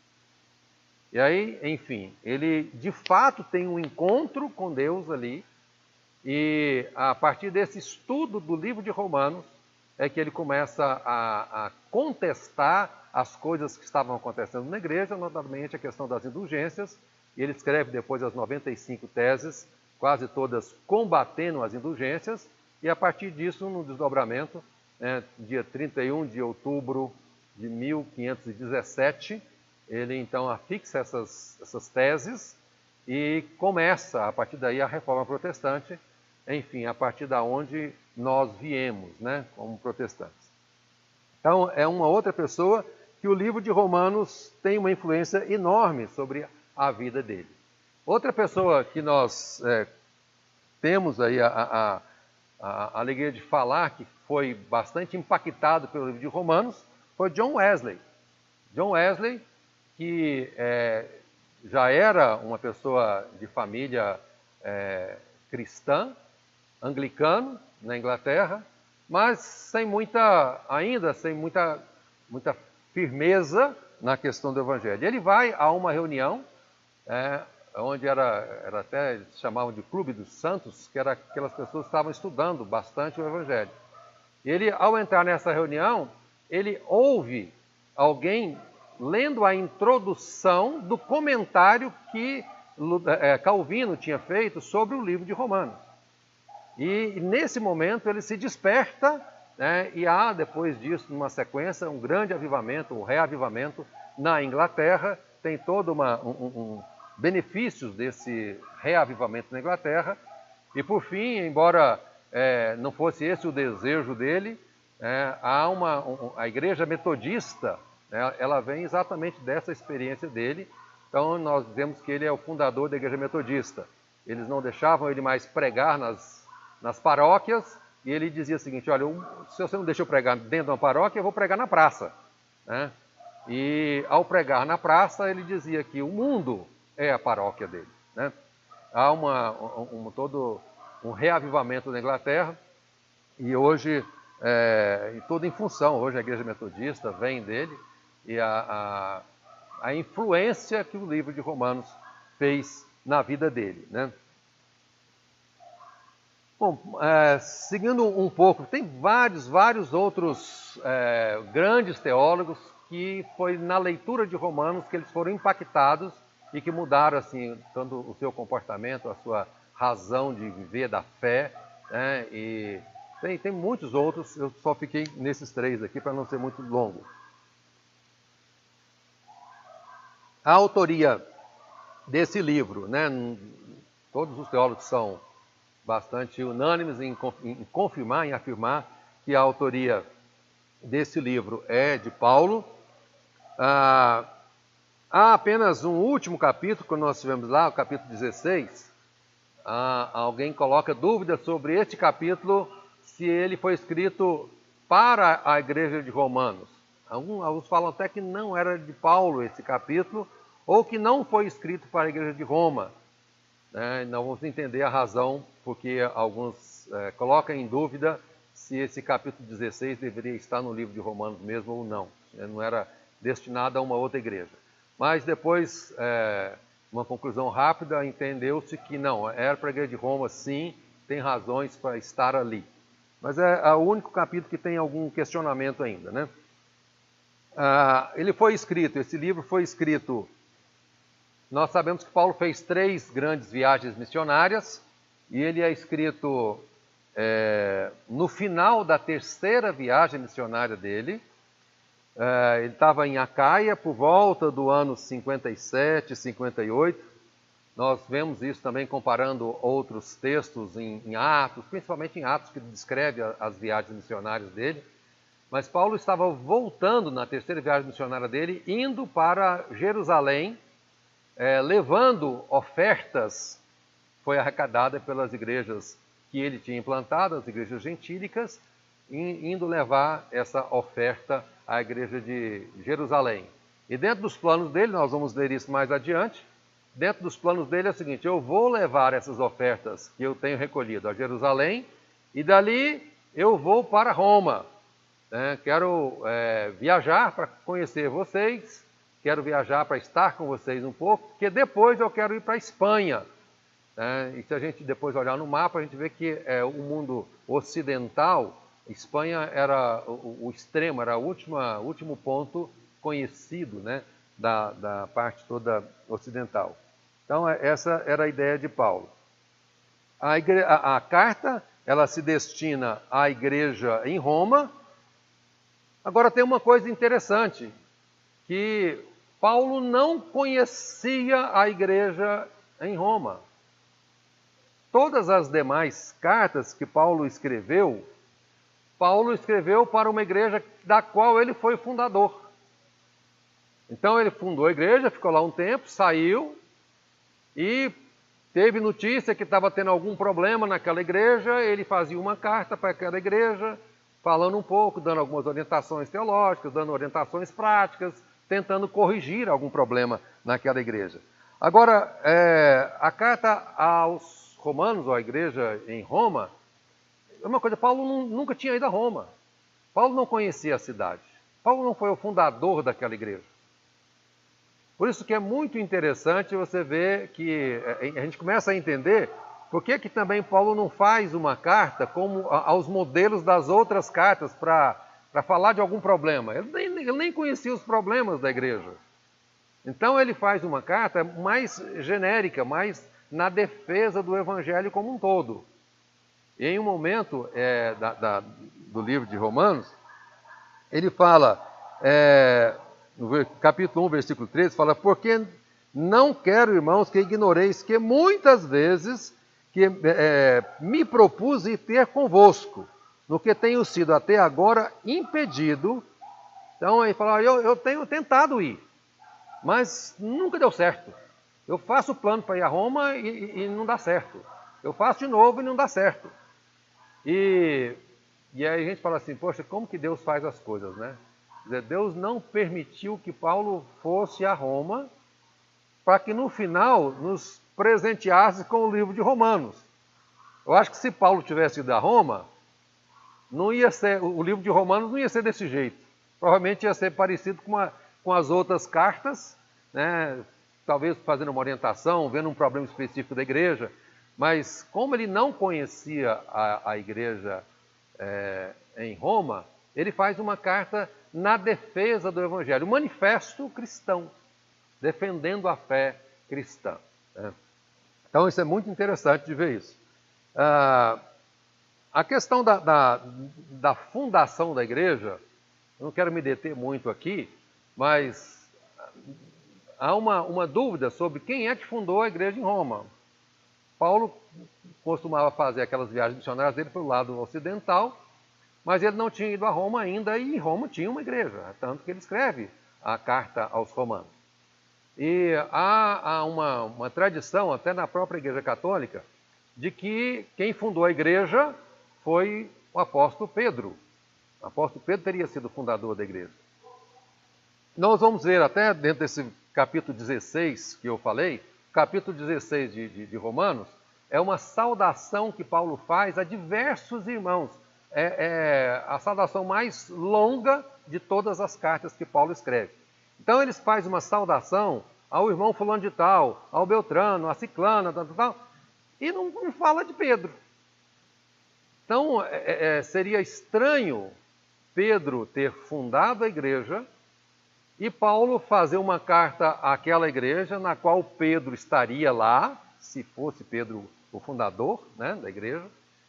E aí, enfim, ele de fato tem um encontro com Deus ali, e a partir desse estudo do livro de Romanos é que ele começa a, a contestar as coisas que estavam acontecendo na igreja, notablemente a questão das indulgências, e ele escreve depois as 95 teses, quase todas combatendo as indulgências, e a partir disso, no desdobramento, né, dia 31 de outubro de 1517, ele então afixa essas, essas teses e começa, a partir daí, a reforma protestante, enfim, a partir da onde nós viemos, né, como protestantes. Então, é uma outra pessoa que o livro de Romanos tem uma influência enorme sobre a vida dele. Outra pessoa que nós é, temos aí a, a, a alegria de falar que foi bastante impactado pelo livro de Romanos foi John Wesley. John Wesley, que é, já era uma pessoa de família é, cristã, anglicano, na Inglaterra, mas sem muita, ainda sem muita, muita firmeza na questão do Evangelho. Ele vai a uma reunião é, onde era, era até, chamavam de Clube dos Santos, que era aquelas pessoas que estavam estudando bastante o Evangelho. Ele, ao entrar nessa reunião, ele ouve alguém lendo a introdução do comentário que é, Calvino tinha feito sobre o livro de Romanos. E nesse momento ele se desperta, né, e há depois disso, numa sequência, um grande avivamento, um reavivamento na Inglaterra. Tem toda uma, um, um, benefícios desse reavivamento na Inglaterra. E por fim, embora é, não fosse esse o desejo dele, é, há uma, um, a igreja metodista, né, ela vem exatamente dessa experiência dele. Então nós dizemos que ele é o fundador da igreja metodista. Eles não deixavam ele mais pregar nas, nas paróquias, e ele dizia o seguinte: olha, se você não deixa eu pregar dentro de uma paróquia, eu vou pregar na praça. Né? E ao pregar na praça, ele dizia que o mundo é a paróquia dele. Né? Há uma, um, todo um reavivamento na Inglaterra e hoje, é, tudo em função, hoje a igreja metodista vem dele e a, a, a influência que o livro de Romanos fez na vida dele. Né? Bom, é, seguindo um pouco, tem vários, vários outros é, grandes teólogos que foi na leitura de Romanos que eles foram impactados e que mudaram assim tanto o seu comportamento, a sua razão de viver da fé, né? E tem, tem muitos outros. Eu só fiquei nesses três aqui para não ser muito longo. A autoria desse livro, né? Todos os teólogos são bastante unânimes em, em confirmar, em afirmar que a autoria desse livro é de Paulo. Ah, há apenas um último capítulo, que nós tivemos lá, o capítulo 16. Ah, alguém coloca dúvida sobre este capítulo, se ele foi escrito para a igreja de Romanos. Alguns, falam até que não era de Paulo esse capítulo, ou que não foi escrito para a igreja de Roma. Né? Não vamos entender a razão, porque alguns é, colocam em dúvida se esse capítulo 16 deveria estar no livro de Romanos mesmo ou não. Não era destinada a uma outra igreja. Mas depois, é, uma conclusão rápida, entendeu-se que não, era para a igreja de Roma, sim, tem razões para estar ali. Mas é, é o único capítulo que tem algum questionamento ainda, né? Ah, ele foi escrito, esse livro foi escrito. Nós sabemos que Paulo fez três grandes viagens missionárias e ele é escrito é, no final da terceira viagem missionária dele. É, ele estava em Acaia por volta do ano 57, 58. Nós vemos isso também comparando outros textos em, em Atos, principalmente em Atos, que descreve as viagens missionárias dele. Mas Paulo estava voltando na terceira viagem missionária dele, indo para Jerusalém, é, levando ofertas, foi arrecadada pelas igrejas que ele tinha implantado, as igrejas gentílicas, indo levar essa oferta à igreja de Jerusalém. E dentro dos planos dele, nós vamos ler isso mais adiante, dentro dos planos dele é o seguinte: eu vou levar essas ofertas que eu tenho recolhido a Jerusalém, e dali eu vou para Roma. Né? Quero é, viajar para conhecer vocês, quero viajar para estar com vocês um pouco, porque depois eu quero ir para a Espanha. Né? E se a gente depois olhar no mapa, a gente vê que é, o mundo ocidental Espanha era o, o extremo, era o último ponto conhecido né, da, da parte toda ocidental. Então, é, essa era a ideia de Paulo. A, igre... a, a carta ela se destina à igreja em Roma. Agora, tem uma coisa interessante, que Paulo não conhecia a igreja em Roma. Todas as demais cartas que Paulo escreveu, Paulo escreveu para uma igreja da qual ele foi fundador. Então ele fundou a igreja, ficou lá um tempo, saiu e teve notícia que estava tendo algum problema naquela igreja, ele fazia uma carta para aquela igreja, falando um pouco, dando algumas orientações teológicas, dando orientações práticas, tentando corrigir algum problema naquela igreja. Agora, é, a carta aos romanos, ou à igreja em Roma, é uma coisa, Paulo nunca tinha ido a Roma. Paulo não conhecia a cidade. Paulo não foi o fundador daquela igreja. Por isso que é muito interessante você ver que é, a gente começa a entender por que, que também Paulo não faz uma carta como aos modelos das outras cartas para falar de algum problema. Ele nem, ele nem conhecia os problemas da igreja. Então ele faz uma carta mais genérica, mais na defesa do evangelho como um todo. E em um momento é, da, da, do livro de Romanos, ele fala, é, no capítulo 1, versículo 13, fala, porque Não quero, irmãos, que ignoreis que muitas vezes que é, me propus ir ter convosco, no que tenho sido até agora impedido. Então aí fala, eu, eu tenho tentado ir, mas nunca deu certo. Eu faço o plano para ir a Roma e, e, não dá certo. Eu faço de novo e não dá certo. E, e aí a gente fala assim, poxa, como que Deus faz as coisas, né? Deus não permitiu que Paulo fosse a Roma para que no final nos presenteasse com o livro de Romanos. Eu acho que se Paulo tivesse ido a Roma, não ia ser, o livro de Romanos não ia ser desse jeito. Provavelmente ia ser parecido com, a, com as outras cartas, né? talvez fazendo uma orientação, vendo um problema específico da igreja, mas como ele não conhecia a, a igreja é, em Roma, ele faz uma carta na defesa do Evangelho, um manifesto cristão, defendendo a fé cristã. Né? Então, isso é muito interessante de ver isso. Ah, a questão da, da, da, fundação da igreja, eu não quero me deter muito aqui, mas há uma, uma dúvida sobre quem é que fundou a igreja em Roma. Paulo costumava fazer aquelas viagens missionárias dele pelo lado ocidental, mas ele não tinha ido a Roma ainda e Roma tinha uma igreja, tanto que ele escreve a carta aos romanos. E há, há uma, uma tradição, até na própria Igreja Católica, de que quem fundou a igreja foi o apóstolo Pedro. O apóstolo Pedro teria sido o fundador da igreja. Nós vamos ver até dentro desse capítulo 16 que eu falei, capítulo 16 de, de, de Romanos, é uma saudação que Paulo faz a diversos irmãos é, é a saudação mais longa de todas as cartas que Paulo escreve. Então eles fazem uma saudação ao irmão fulano de tal, ao Beltrano, a Ciclana, tal, tal, tal e não, não, fala de Pedro. Então é, é, é, seria estranho Pedro ter fundado a igreja e Paulo fazer uma carta àquela igreja na qual Pedro estaria lá, se fosse Pedro o fundador né, da igreja,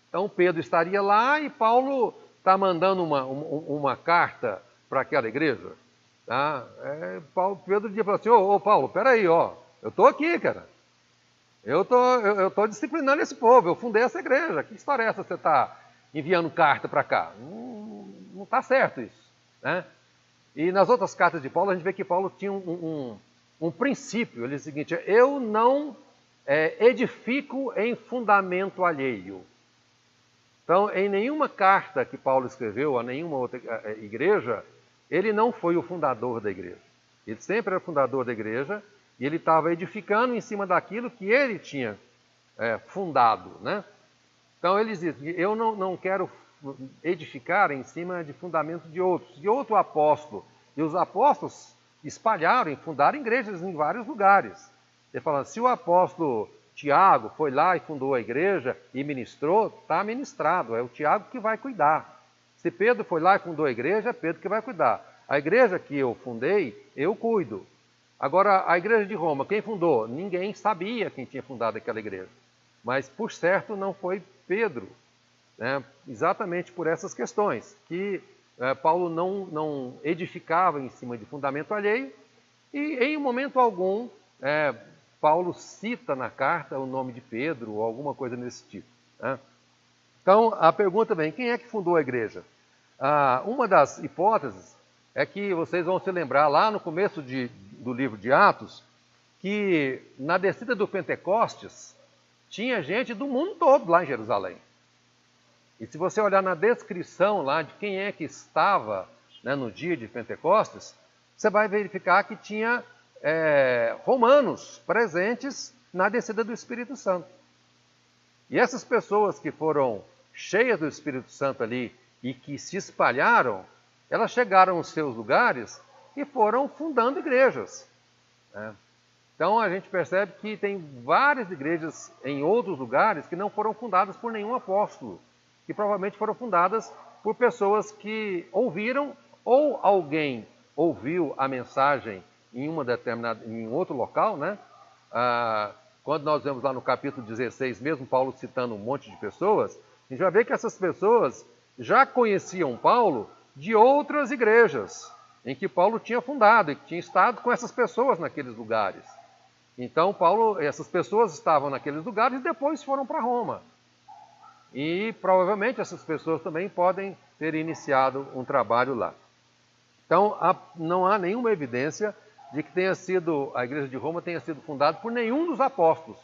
então Pedro estaria lá e Paulo está mandando uma, uma, uma carta para aquela igreja. Tá? É, Paulo, Pedro dizia assim, ô, ô Paulo, peraí, ó, eu estou aqui, cara. Eu tô, eu, estou disciplinando esse povo, eu fundei essa igreja. Que história é essa você está enviando carta para cá? Não está certo isso. Né? E nas outras cartas de Paulo, a gente vê que Paulo tinha um, um, um princípio. Ele diz o seguinte: eu não é, edifico em fundamento alheio. Então, em nenhuma carta que Paulo escreveu a nenhuma outra igreja, ele não foi o fundador da igreja. Ele sempre era fundador da igreja e ele estava edificando em cima daquilo que ele tinha é, fundado. Né? Então, ele diz: Eu não, não quero edificar em cima de fundamento de outros, de outro apóstolo. E os apóstolos espalharam e fundaram igrejas em vários lugares. Ele fala: se o apóstolo Tiago foi lá e fundou a igreja e ministrou, está ministrado, é o Tiago que vai cuidar. Se Pedro foi lá e fundou a igreja, é Pedro que vai cuidar. A igreja que eu fundei, eu cuido. Agora, a igreja de Roma, quem fundou? Ninguém sabia quem tinha fundado aquela igreja. Mas, por certo, não foi Pedro. Né? Exatamente por essas questões, que é, Paulo não, não edificava em cima de fundamento alheio, e em momento algum é, Paulo cita na carta o nome de Pedro ou alguma coisa nesse tipo. Né? Então, a pergunta vem: quem é que fundou a igreja? Ah, uma das hipóteses é que vocês vão se lembrar lá no começo de, do livro de Atos, que na descida do Pentecostes tinha gente do mundo todo lá em Jerusalém. E se você olhar na descrição lá de quem é que estava né, no dia de Pentecostes, você vai verificar que tinha é, romanos presentes na descida do Espírito Santo. E essas pessoas que foram cheias do Espírito Santo ali e que se espalharam, elas chegaram aos seus lugares e foram fundando igrejas. Né? Então a gente percebe que tem várias igrejas em outros lugares que não foram fundadas por nenhum apóstolo, que provavelmente foram fundadas por pessoas que ouviram ou alguém ouviu a mensagem em uma determinada, em outro local, né? Ah, quando nós vemos lá no capítulo 16, mesmo Paulo citando um monte de pessoas, a gente vai ver que essas pessoas já conheciam Paulo de outras igrejas em que Paulo tinha fundado e que tinha estado com essas pessoas naqueles lugares. Então, Paulo, essas pessoas estavam naqueles lugares e depois foram para Roma. E provavelmente essas pessoas também podem ter iniciado um trabalho lá. Então, há, não há nenhuma evidência de que tenha sido a igreja de Roma tenha sido fundada por nenhum dos apóstolos,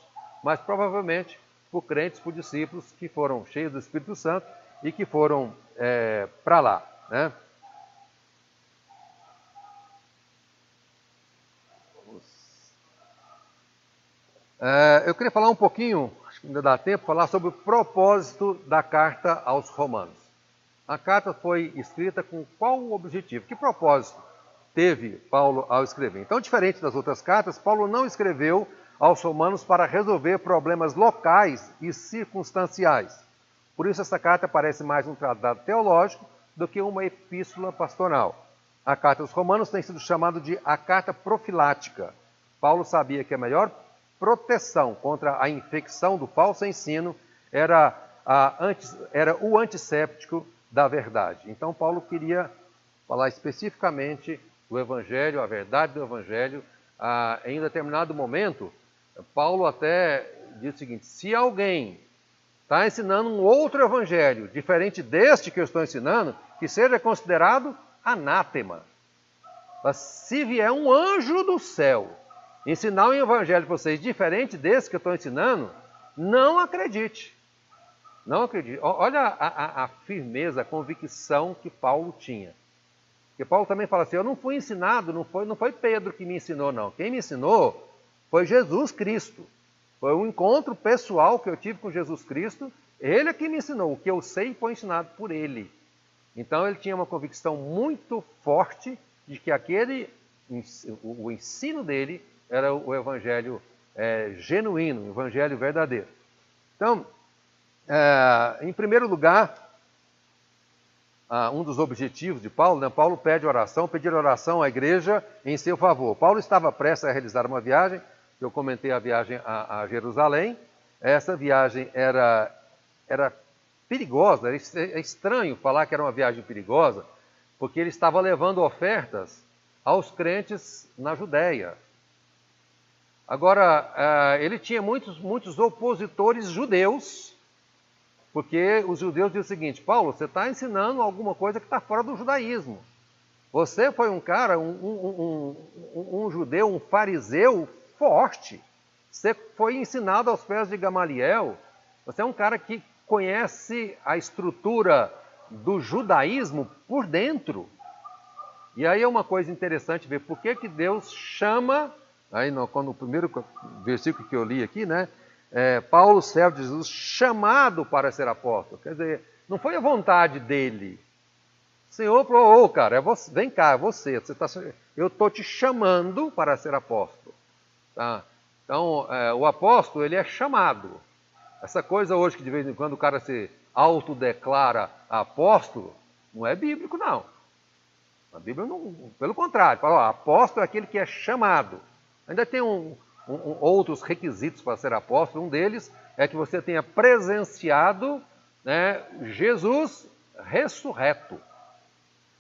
mas provavelmente por crentes, por discípulos que foram cheios do Espírito Santo e que foram é, para lá. Né? É, eu queria falar um pouquinho, acho que ainda dá tempo, falar sobre o propósito da carta aos Romanos. A carta foi escrita com qual objetivo? Que propósito teve Paulo ao escrever? Então, diferente das outras cartas, Paulo não escreveu aos romanos para resolver problemas locais e circunstanciais. Por isso, essa carta parece mais um tratado teológico do que uma epístola pastoral. A carta aos romanos tem sido chamada de a carta profilática. Paulo sabia que a melhor proteção contra a infecção do falso ensino era, anti, era o antisséptico da verdade. Então, Paulo queria falar especificamente do Evangelho, a verdade do Evangelho. Ah, em determinado momento, Paulo até diz o seguinte: se alguém está ensinando um outro Evangelho diferente deste que eu estou ensinando, que seja considerado anátema. Mas se vier um anjo do céu ensinar um evangelho para vocês diferente desse que eu estou ensinando, não acredite. Não acredite. Olha a, a, a, firmeza, a convicção que Paulo tinha. Porque Paulo também fala assim: eu não fui ensinado, não foi, não foi Pedro que me ensinou, não. Quem me ensinou foi Jesus Cristo. Foi um encontro pessoal que eu tive com Jesus Cristo. Ele é que me ensinou. O que eu sei foi ensinado por ele. Então ele tinha uma convicção muito forte de que aquele o ensino dele era o evangelho é, genuíno, o evangelho verdadeiro. Então, é, em primeiro lugar, um dos objetivos de Paulo, né, Paulo pede oração, pedir oração à igreja em seu favor. Paulo estava prestes a realizar uma viagem, eu comentei a viagem a, a Jerusalém. Essa viagem era, era perigosa, era é estranho falar que era uma viagem perigosa, porque ele estava levando ofertas aos crentes na Judéia. Agora, uh, ele tinha muitos, muitos opositores judeus, porque os judeus diziam o seguinte: Paulo, você está ensinando alguma coisa que está fora do judaísmo. Você foi um cara, um, um, um, um, judeu, um fariseu forte. Você foi ensinado aos pés de Gamaliel. Você é um cara que conhece a estrutura do judaísmo por dentro. E aí é uma coisa interessante ver por que, que Deus chama Aí, no, quando primeiro versículo que eu li aqui, né? É, Paulo, servo de Jesus, chamado para ser apóstolo. Quer dizer, não foi a vontade dele. O Senhor falou, ô oh, cara, é você, vem cá, é você. você tá, eu estou te chamando para ser apóstolo. Tá? Então, é, o apóstolo, ele é chamado. Essa coisa hoje que de vez em quando o cara se autodeclara apóstolo, não é bíblico, não. A Bíblia não, pelo contrário, fala, ó, apóstolo é aquele que é chamado. Ainda tem um, um, outros requisitos para ser apóstolo. Um deles é que você tenha presenciado né, Jesus ressurreto.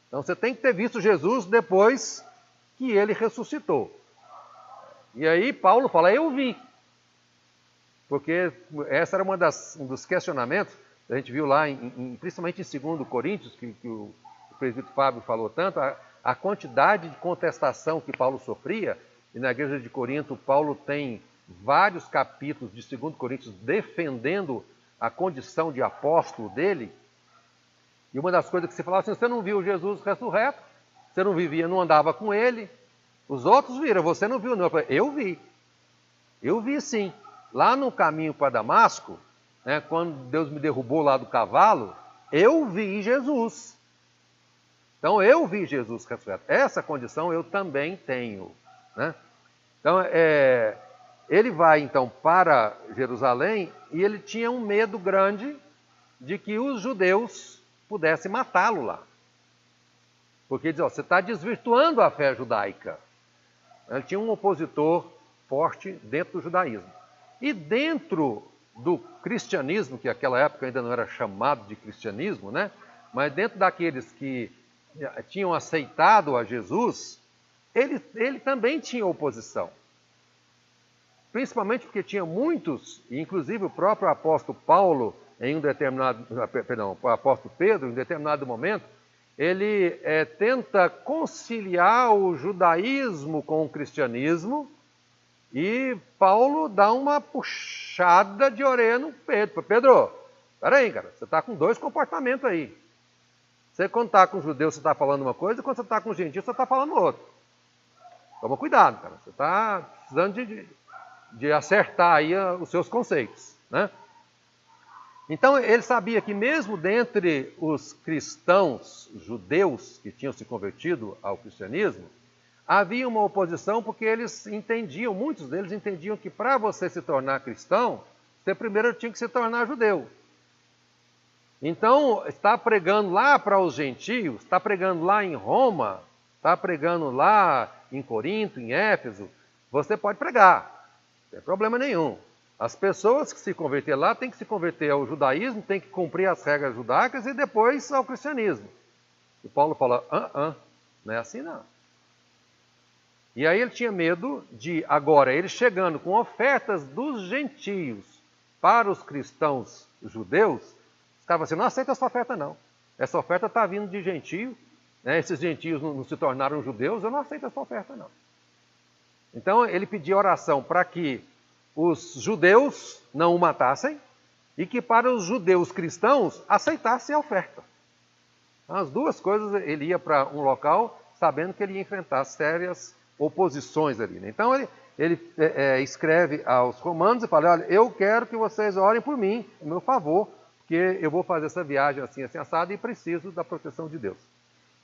Então você tem que ter visto Jesus depois que ele ressuscitou. E aí Paulo fala: Eu vi. Porque essa era uma das, um dos questionamentos a gente viu lá, em, em, principalmente em 2 Coríntios, que, que o, o presbítero Fábio falou tanto, a, a quantidade de contestação que Paulo sofria e na igreja de Corinto, Paulo tem vários capítulos de 2 Coríntios defendendo a condição de apóstolo dele. E uma das coisas que se falava assim: você não viu Jesus ressurreto, você não vivia, não andava com ele. Os outros viram, você não viu, não. Eu, falei, eu vi. Eu vi sim. Lá no caminho para Damasco, né, quando Deus me derrubou lá do cavalo, eu vi Jesus. Então eu vi Jesus ressurreto. Essa condição eu também tenho. Né? Então, é, ele vai então para Jerusalém e ele tinha um medo grande de que os judeus pudessem matá-lo lá. Porque diz: ó, você está desvirtuando a fé judaica. Ele tinha um opositor forte dentro do judaísmo. E dentro do cristianismo, que naquela época ainda não era chamado de cristianismo, né? mas dentro daqueles que tinham aceitado a Jesus, ele, ele também tinha oposição. principalmente porque tinha muitos, inclusive o próprio apóstolo Paulo, em um determinado, ah, perdão, o apóstolo Pedro, em um determinado momento, ele é, tenta conciliar o judaísmo com o cristianismo e Paulo dá uma puxada de orelha no Pedro. Pedro, peraí, cara, você está com dois comportamentos aí. Você quando está com judeu, você está falando uma coisa, e quando você está com gentil, você está falando outra. Toma cuidado, cara. Você está precisando de, de acertar aí os seus conceitos. Né? Então ele sabia que mesmo dentre os cristãos judeus que tinham se convertido ao cristianismo, havia uma oposição porque eles entendiam, muitos deles entendiam que para você se tornar cristão, você primeiro tinha que se tornar judeu. Então, está pregando lá para os gentios, está pregando lá em Roma, está pregando lá em Corinto, em Éfeso, você pode pregar. Não tem problema nenhum. As pessoas que se converter lá têm que se converter ao judaísmo, têm que cumprir as regras judaicas e depois ao cristianismo. E Paulo fala: ah, ah, não é assim não. E aí ele tinha medo de, agora, ele chegando com ofertas dos gentios para os cristãos judeus, estava assim: não aceita essa oferta não. Essa oferta está vindo de gentio, né? esses gentios não, não se tornaram judeus, eu não aceito essa oferta não. Então ele pedia oração para que os judeus não o matassem e que para os judeus cristãos aceitassem a oferta. As duas coisas, ele ia para um local sabendo que ele ia enfrentar sérias oposições ali. Né? Então ele, ele é, é, escreve aos romanos e fala: Olha, eu quero que vocês orem por mim, em meu favor, porque eu vou fazer essa viagem assim, assim, assado e preciso da proteção de Deus.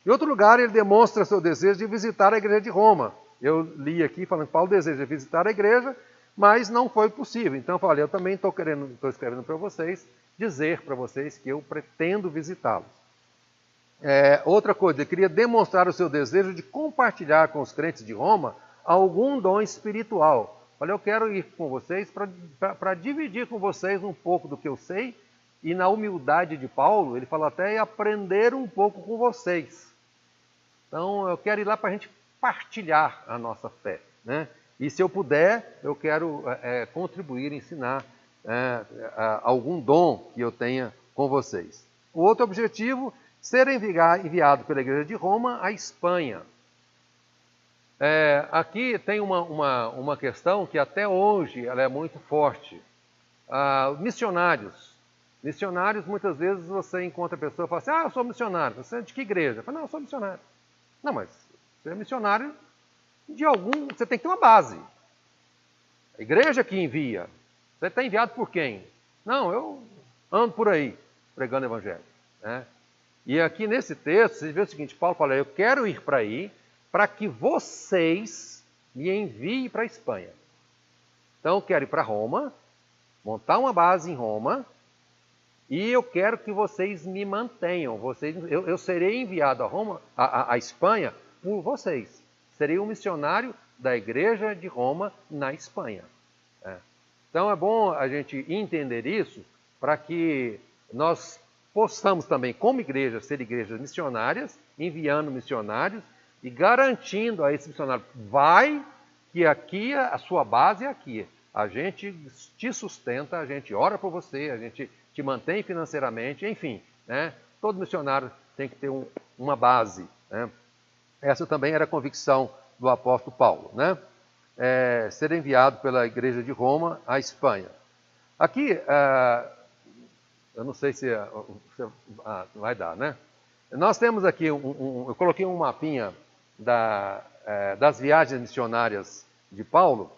Em outro lugar, ele demonstra seu desejo de visitar a igreja de Roma. Eu li aqui falando que Paulo deseja visitar a igreja, mas não foi possível. Então eu falei, eu também estou querendo, estou escrevendo para vocês, dizer para vocês que eu pretendo visitá-los. É, outra coisa, ele queria demonstrar o seu desejo de compartilhar com os crentes de Roma algum dom espiritual. Falei, eu quero ir com vocês para dividir com vocês um pouco do que eu sei, e na humildade de Paulo, ele fala até aprender um pouco com vocês. Então eu quero ir lá para a gente partilhar a nossa fé. Né? E se eu puder, eu quero é, contribuir, ensinar é, algum dom que eu tenha com vocês. O outro objetivo, ser enviado pela Igreja de Roma à Espanha. É, aqui tem uma, uma, uma questão que até hoje ela é muito forte. Ah, missionários. Missionários, muitas vezes você encontra a pessoa e fala assim, ah, eu sou missionário. Você é de que igreja? Eu falo, não, eu sou missionário. Não, mas você é missionário de algum. Você tem que ter uma base. A igreja que envia. Você está enviado por quem? Não, eu ando por aí pregando o evangelho. Né? E aqui nesse texto, você vê o seguinte: Paulo fala, eu quero ir para aí para que vocês me enviem para a Espanha. Então eu quero ir para Roma, montar uma base em Roma, e eu quero que vocês me mantenham. Vocês, eu, eu serei enviado a Roma, a, a, a Espanha, por vocês. Serei um missionário da Igreja de Roma na Espanha. É. Então é bom a gente entender isso para que nós possamos também, como igreja, ser igrejas missionárias, enviando missionários e garantindo a esse missionário, vai que aqui a sua base é aqui. A gente te sustenta, a gente ora por você, a gente te mantém financeiramente, enfim, né? Todo missionário tem que ter um, uma base, né? Essa também era a convicção do apóstolo Paulo, né? É, ser enviado pela igreja de Roma à Espanha. Aqui, é, eu não sei se, se ah, vai dar, né? Nós temos aqui, um, um, eu coloquei um mapinha da, é, das viagens missionárias de Paulo,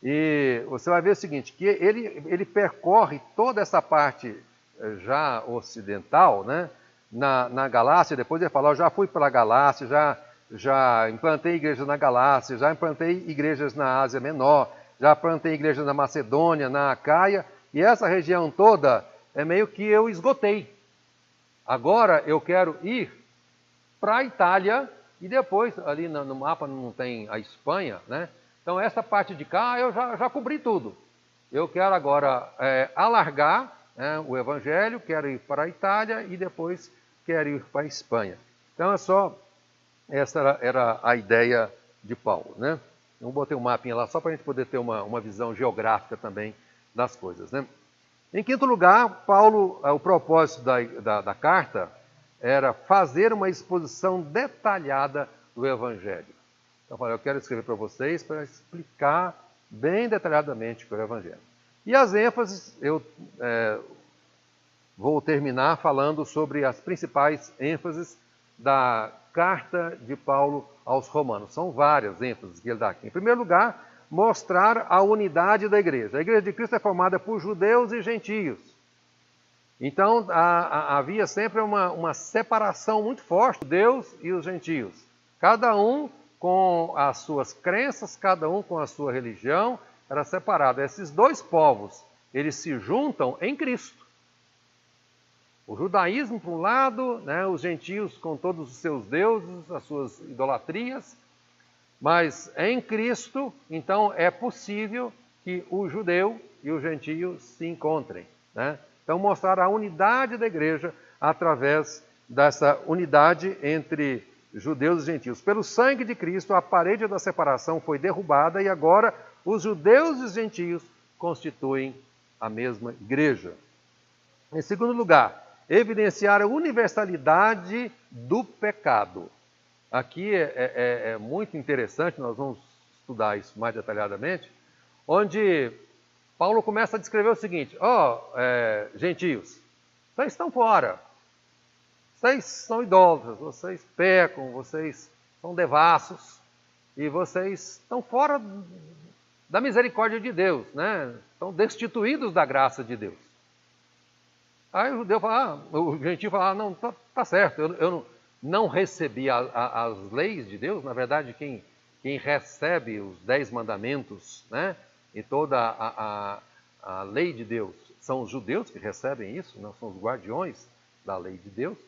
e você vai ver o seguinte, que ele, ele percorre toda essa parte é, já ocidental, né? Na, na Galácia, depois ele fala, já fui para a Galácia, já já implantei igrejas na Galácia, já implantei igrejas na Ásia Menor, já implantei igrejas na Macedônia, na Acaia, e essa região toda é meio que eu esgotei. Agora eu quero ir para a Itália e depois, ali no mapa não tem a Espanha, né? Então essa parte de cá eu já, já cobri tudo. Eu quero agora é, alargar né, o Evangelho, quero ir para a Itália e depois quero ir para a Espanha. Então é só essa era, era a ideia de Paulo. Né? Eu botei um mapinha lá só para a gente poder ter uma, uma visão geográfica também das coisas. Né? Em quinto lugar, Paulo, o propósito da, da, da carta era fazer uma exposição detalhada do Evangelho. Então, eu falei, eu quero escrever para vocês para explicar bem detalhadamente o Evangelho. E as ênfases, eu é, vou terminar falando sobre as principais ênfases da carta de Paulo aos Romanos. São várias ênfases que ele dá aqui. Em primeiro lugar, mostrar a unidade da igreja. A igreja de Cristo é formada por judeus e gentios. Então, a, a, havia sempre uma, uma separação muito forte, Deus e os gentios. Cada um com as suas crenças, cada um com a sua religião, era separado. Esses dois povos, eles se juntam em Cristo. O judaísmo, por um lado, né, os gentios com todos os seus deuses, as suas idolatrias, mas em Cristo, então, é possível que o judeu e o gentio se encontrem. Né? Então, mostrar a unidade da igreja através dessa unidade entre judeus e gentios. Pelo sangue de Cristo, a parede da separação foi derrubada e agora os judeus e os gentios constituem a mesma igreja. Em segundo lugar, evidenciar a universalidade do pecado. Aqui é, é, é, é, muito interessante, nós vamos estudar isso mais detalhadamente, onde Paulo começa a descrever o seguinte: ó, oh, é, gentios, vocês estão fora, vocês são idólatras, vocês pecam, vocês são devassos, e vocês estão fora da misericórdia de Deus, né? Estão destituídos da graça de Deus. Aí o judeu fala, ah, o gentil fala, ah, não, tá, tá certo, eu, eu não, não, recebi a, a, as leis de Deus, na verdade quem, quem recebe os dez mandamentos, né, e toda a, a, lei de Deus, são os judeus que recebem isso, não são os guardiões da lei de Deus,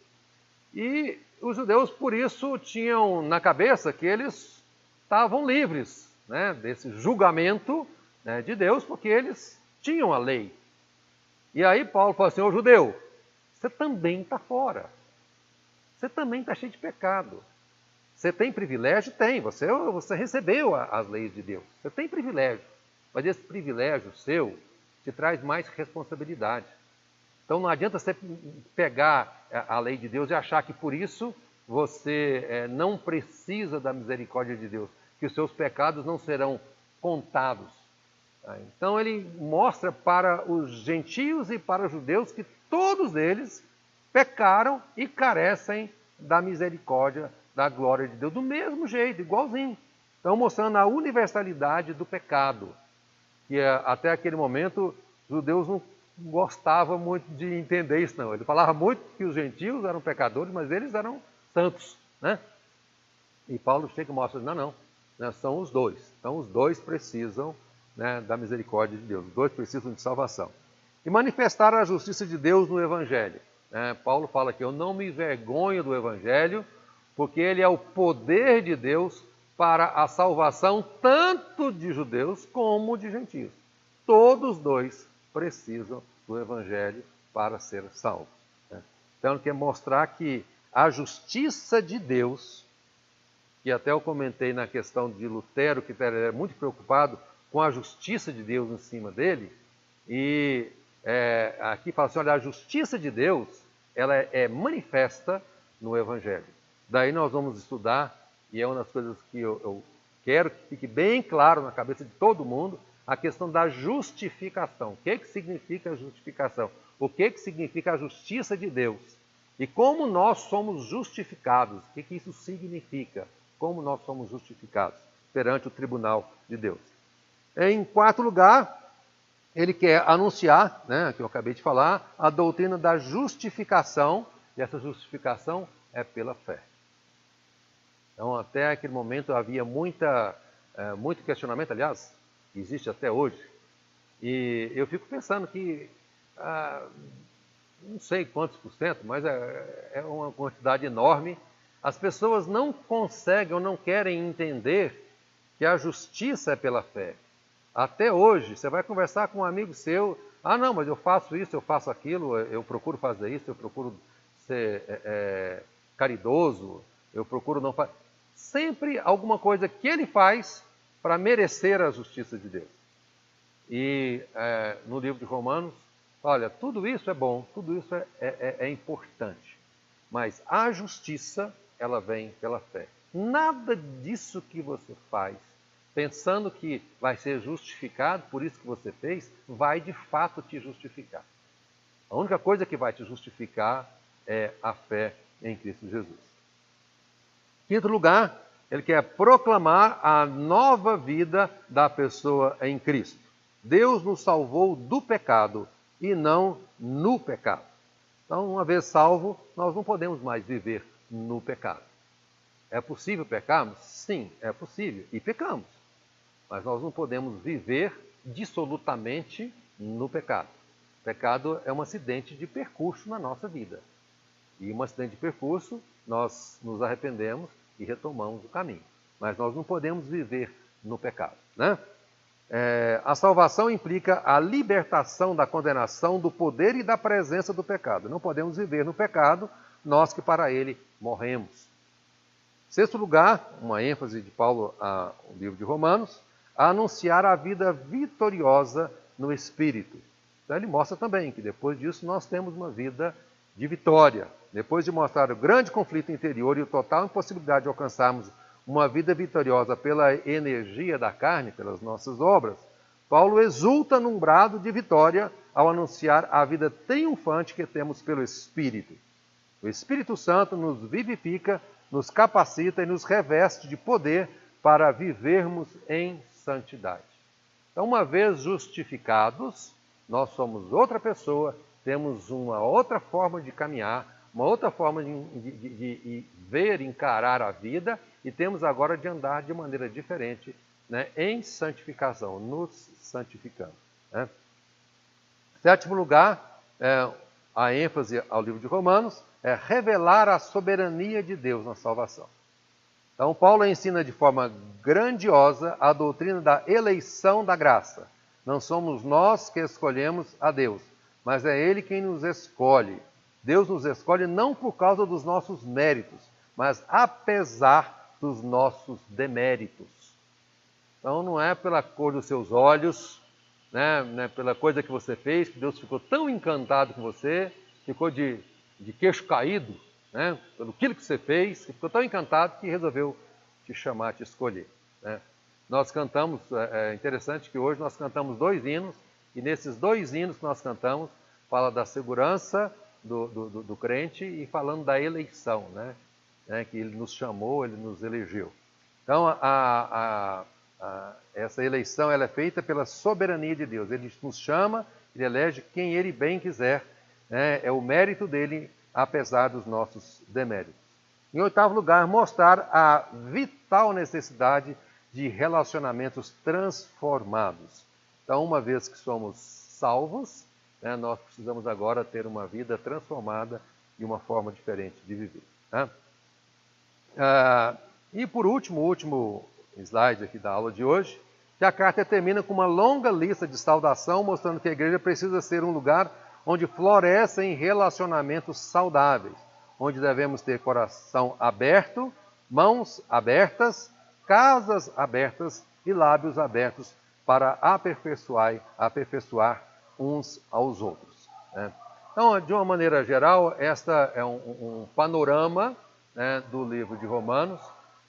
e os judeus por isso tinham na cabeça que eles estavam livres, né, desse julgamento né, de Deus, porque eles tinham a lei, e aí Paulo fala assim, ô judeu, você também está fora. Você também está cheio de pecado. Você tem privilégio? Tem. Você, você recebeu as leis de Deus. Você tem privilégio. Mas esse privilégio seu te traz mais responsabilidade. Então não adianta você pegar a lei de Deus e achar que por isso você é, não precisa da misericórdia de Deus, que os seus pecados não serão contados Tá? Então ele mostra para os gentios e para os judeus que todos eles pecaram e carecem da misericórdia, da glória de Deus, do mesmo jeito, igualzinho. Então mostrando a universalidade do pecado. Que eh, até aquele momento os judeus não gostavam muito de entender isso, não. Ele falava muito que os gentios eram pecadores, mas eles eram santos, né? E Paulo chega e mostra, não, não, são os dois. Então os dois precisam né, da misericórdia de Deus. Os dois precisam de salvação. E manifestar a justiça de Deus no Evangelho. É, Paulo fala que eu não me envergonho do Evangelho, porque ele é o poder de Deus para a salvação tanto de judeus como de gentios. Todos dois precisam do Evangelho para ser salvos. Né? Então, quer mostrar que a justiça de Deus, que até eu comentei na questão de Lutero, que era muito preocupado com a justiça de Deus em cima dele. E é, aqui fala assim: olha, a justiça de Deus ela é, é manifesta no Evangelho. Daí nós vamos estudar, e é uma das coisas que eu, eu quero que fique bem claro na cabeça de todo mundo, a questão da justificação. O que, que significa a justificação? O que, que significa a justiça de Deus? E como nós somos justificados? O que, que isso significa? Como nós somos justificados perante o tribunal de Deus? Em quarto lugar, ele quer anunciar, né, que eu acabei de falar, a doutrina da justificação, e essa justificação é pela fé. Então, até aquele momento havia muita, é, muito questionamento, aliás, existe até hoje, e eu fico pensando que, ah, não sei quantos por cento, mas é, é uma quantidade enorme, as pessoas não conseguem ou não querem entender que a justiça é pela fé. Até hoje, você vai conversar com um amigo seu, ah não, mas eu faço isso, eu faço aquilo, eu procuro fazer isso, eu procuro ser é, é, caridoso, eu procuro não fazer. Sempre alguma coisa que ele faz para merecer a justiça de Deus. E é, no livro de Romanos, olha, tudo isso é bom, tudo isso é, é, é, é importante, mas a justiça, ela vem pela fé. Nada disso que você faz, pensando que vai ser justificado por isso que você fez, vai de fato te justificar. A única coisa que vai te justificar é a fé em Cristo Jesus. Quinto lugar, ele quer proclamar a nova vida da pessoa em Cristo. Deus nos salvou do pecado e não no pecado. Então, uma vez salvo, nós não podemos mais viver no pecado. É possível pecarmos? Sim, é possível. E pecamos. Mas nós não podemos viver dissolutamente no pecado. O pecado é um acidente de percurso na nossa vida. E um acidente de percurso, nós nos arrependemos e retomamos o caminho. Mas nós não podemos viver no pecado. Né? É, a salvação implica a libertação da condenação, do poder e da presença do pecado. Não podemos viver no pecado, nós que para ele morremos. Sexto lugar, uma ênfase de Paulo ao livro de Romanos, a anunciar a vida vitoriosa no Espírito. Então ele mostra também que depois disso nós temos uma vida de vitória. Depois de mostrar o grande conflito interior e a total impossibilidade de alcançarmos uma vida vitoriosa pela energia da carne, pelas nossas obras, Paulo exulta num brado de vitória ao anunciar a vida triunfante que temos pelo Espírito. O Espírito Santo nos vivifica, nos capacita e nos reveste de poder para vivermos em santidade. Então, uma vez justificados, nós somos outra pessoa, temos uma outra forma de caminhar, uma outra forma de, de, de, de ver, encarar a vida e temos agora de andar de maneira diferente né, em santificação, nos santificando. Né? Sétimo lugar, é, a ênfase ao livro de Romanos é revelar a soberania de Deus na salvação. Então, Paulo ensina de forma grandiosa a doutrina da eleição da graça. Não somos nós que escolhemos a Deus, mas é Ele quem nos escolhe. Deus nos escolhe não por causa dos nossos méritos, mas apesar dos nossos deméritos. Então não é pela cor dos seus olhos, né, né, pela coisa que você fez, que Deus ficou tão encantado com você, ficou de, de queixo caído, né, pelo aquilo que você fez, ficou tão encantado que resolveu te chamar, te escolher. Né. Nós cantamos, é, é interessante que hoje nós cantamos dois hinos, e nesses dois hinos que nós cantamos, fala da segurança do, do, do crente e falando da eleição, né? né, que ele nos chamou, ele nos elegeu. Então, a, a, a, essa eleição ela é feita pela soberania de Deus. Ele nos chama, ele elege quem ele bem quiser. Né, é o mérito dele, apesar dos nossos deméritos. Em oitavo lugar, mostrar a vital necessidade de relacionamentos transformados. Então, uma vez que somos salvos, né, nós precisamos agora ter uma vida transformada e uma forma diferente de viver. Né? Ah, e por último, o último slide aqui da aula de hoje, que a carta termina com uma longa lista de saudação, mostrando que a igreja precisa ser um lugar onde florescem relacionamentos saudáveis, onde devemos ter coração aberto, mãos abertas, casas abertas e lábios abertos para aperfeiçoar, aperfeiçoar uns aos outros. Né? Então, de uma maneira geral, esta é um, um panorama né, do livro de Romanos.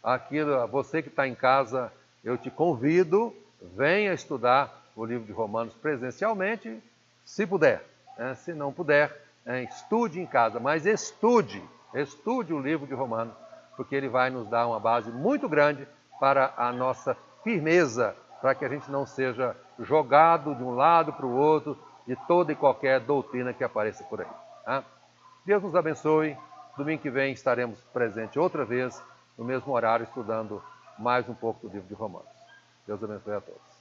Aquilo, você que está em casa, eu te convido, venha estudar o livro de Romanos presencialmente, se puder. Né? Se não puder, é, estude em casa, mas estude, estude o livro de Romanos, porque ele vai nos dar uma base muito grande para a nossa firmeza, para que a gente não seja jogado de um lado para o outro de toda e qualquer doutrina que apareça por aí. Tá? Deus nos abençoe. Domingo que vem estaremos presentes outra vez, no mesmo horário, estudando mais um pouco do livro de Romanos. Deus abençoe a todos.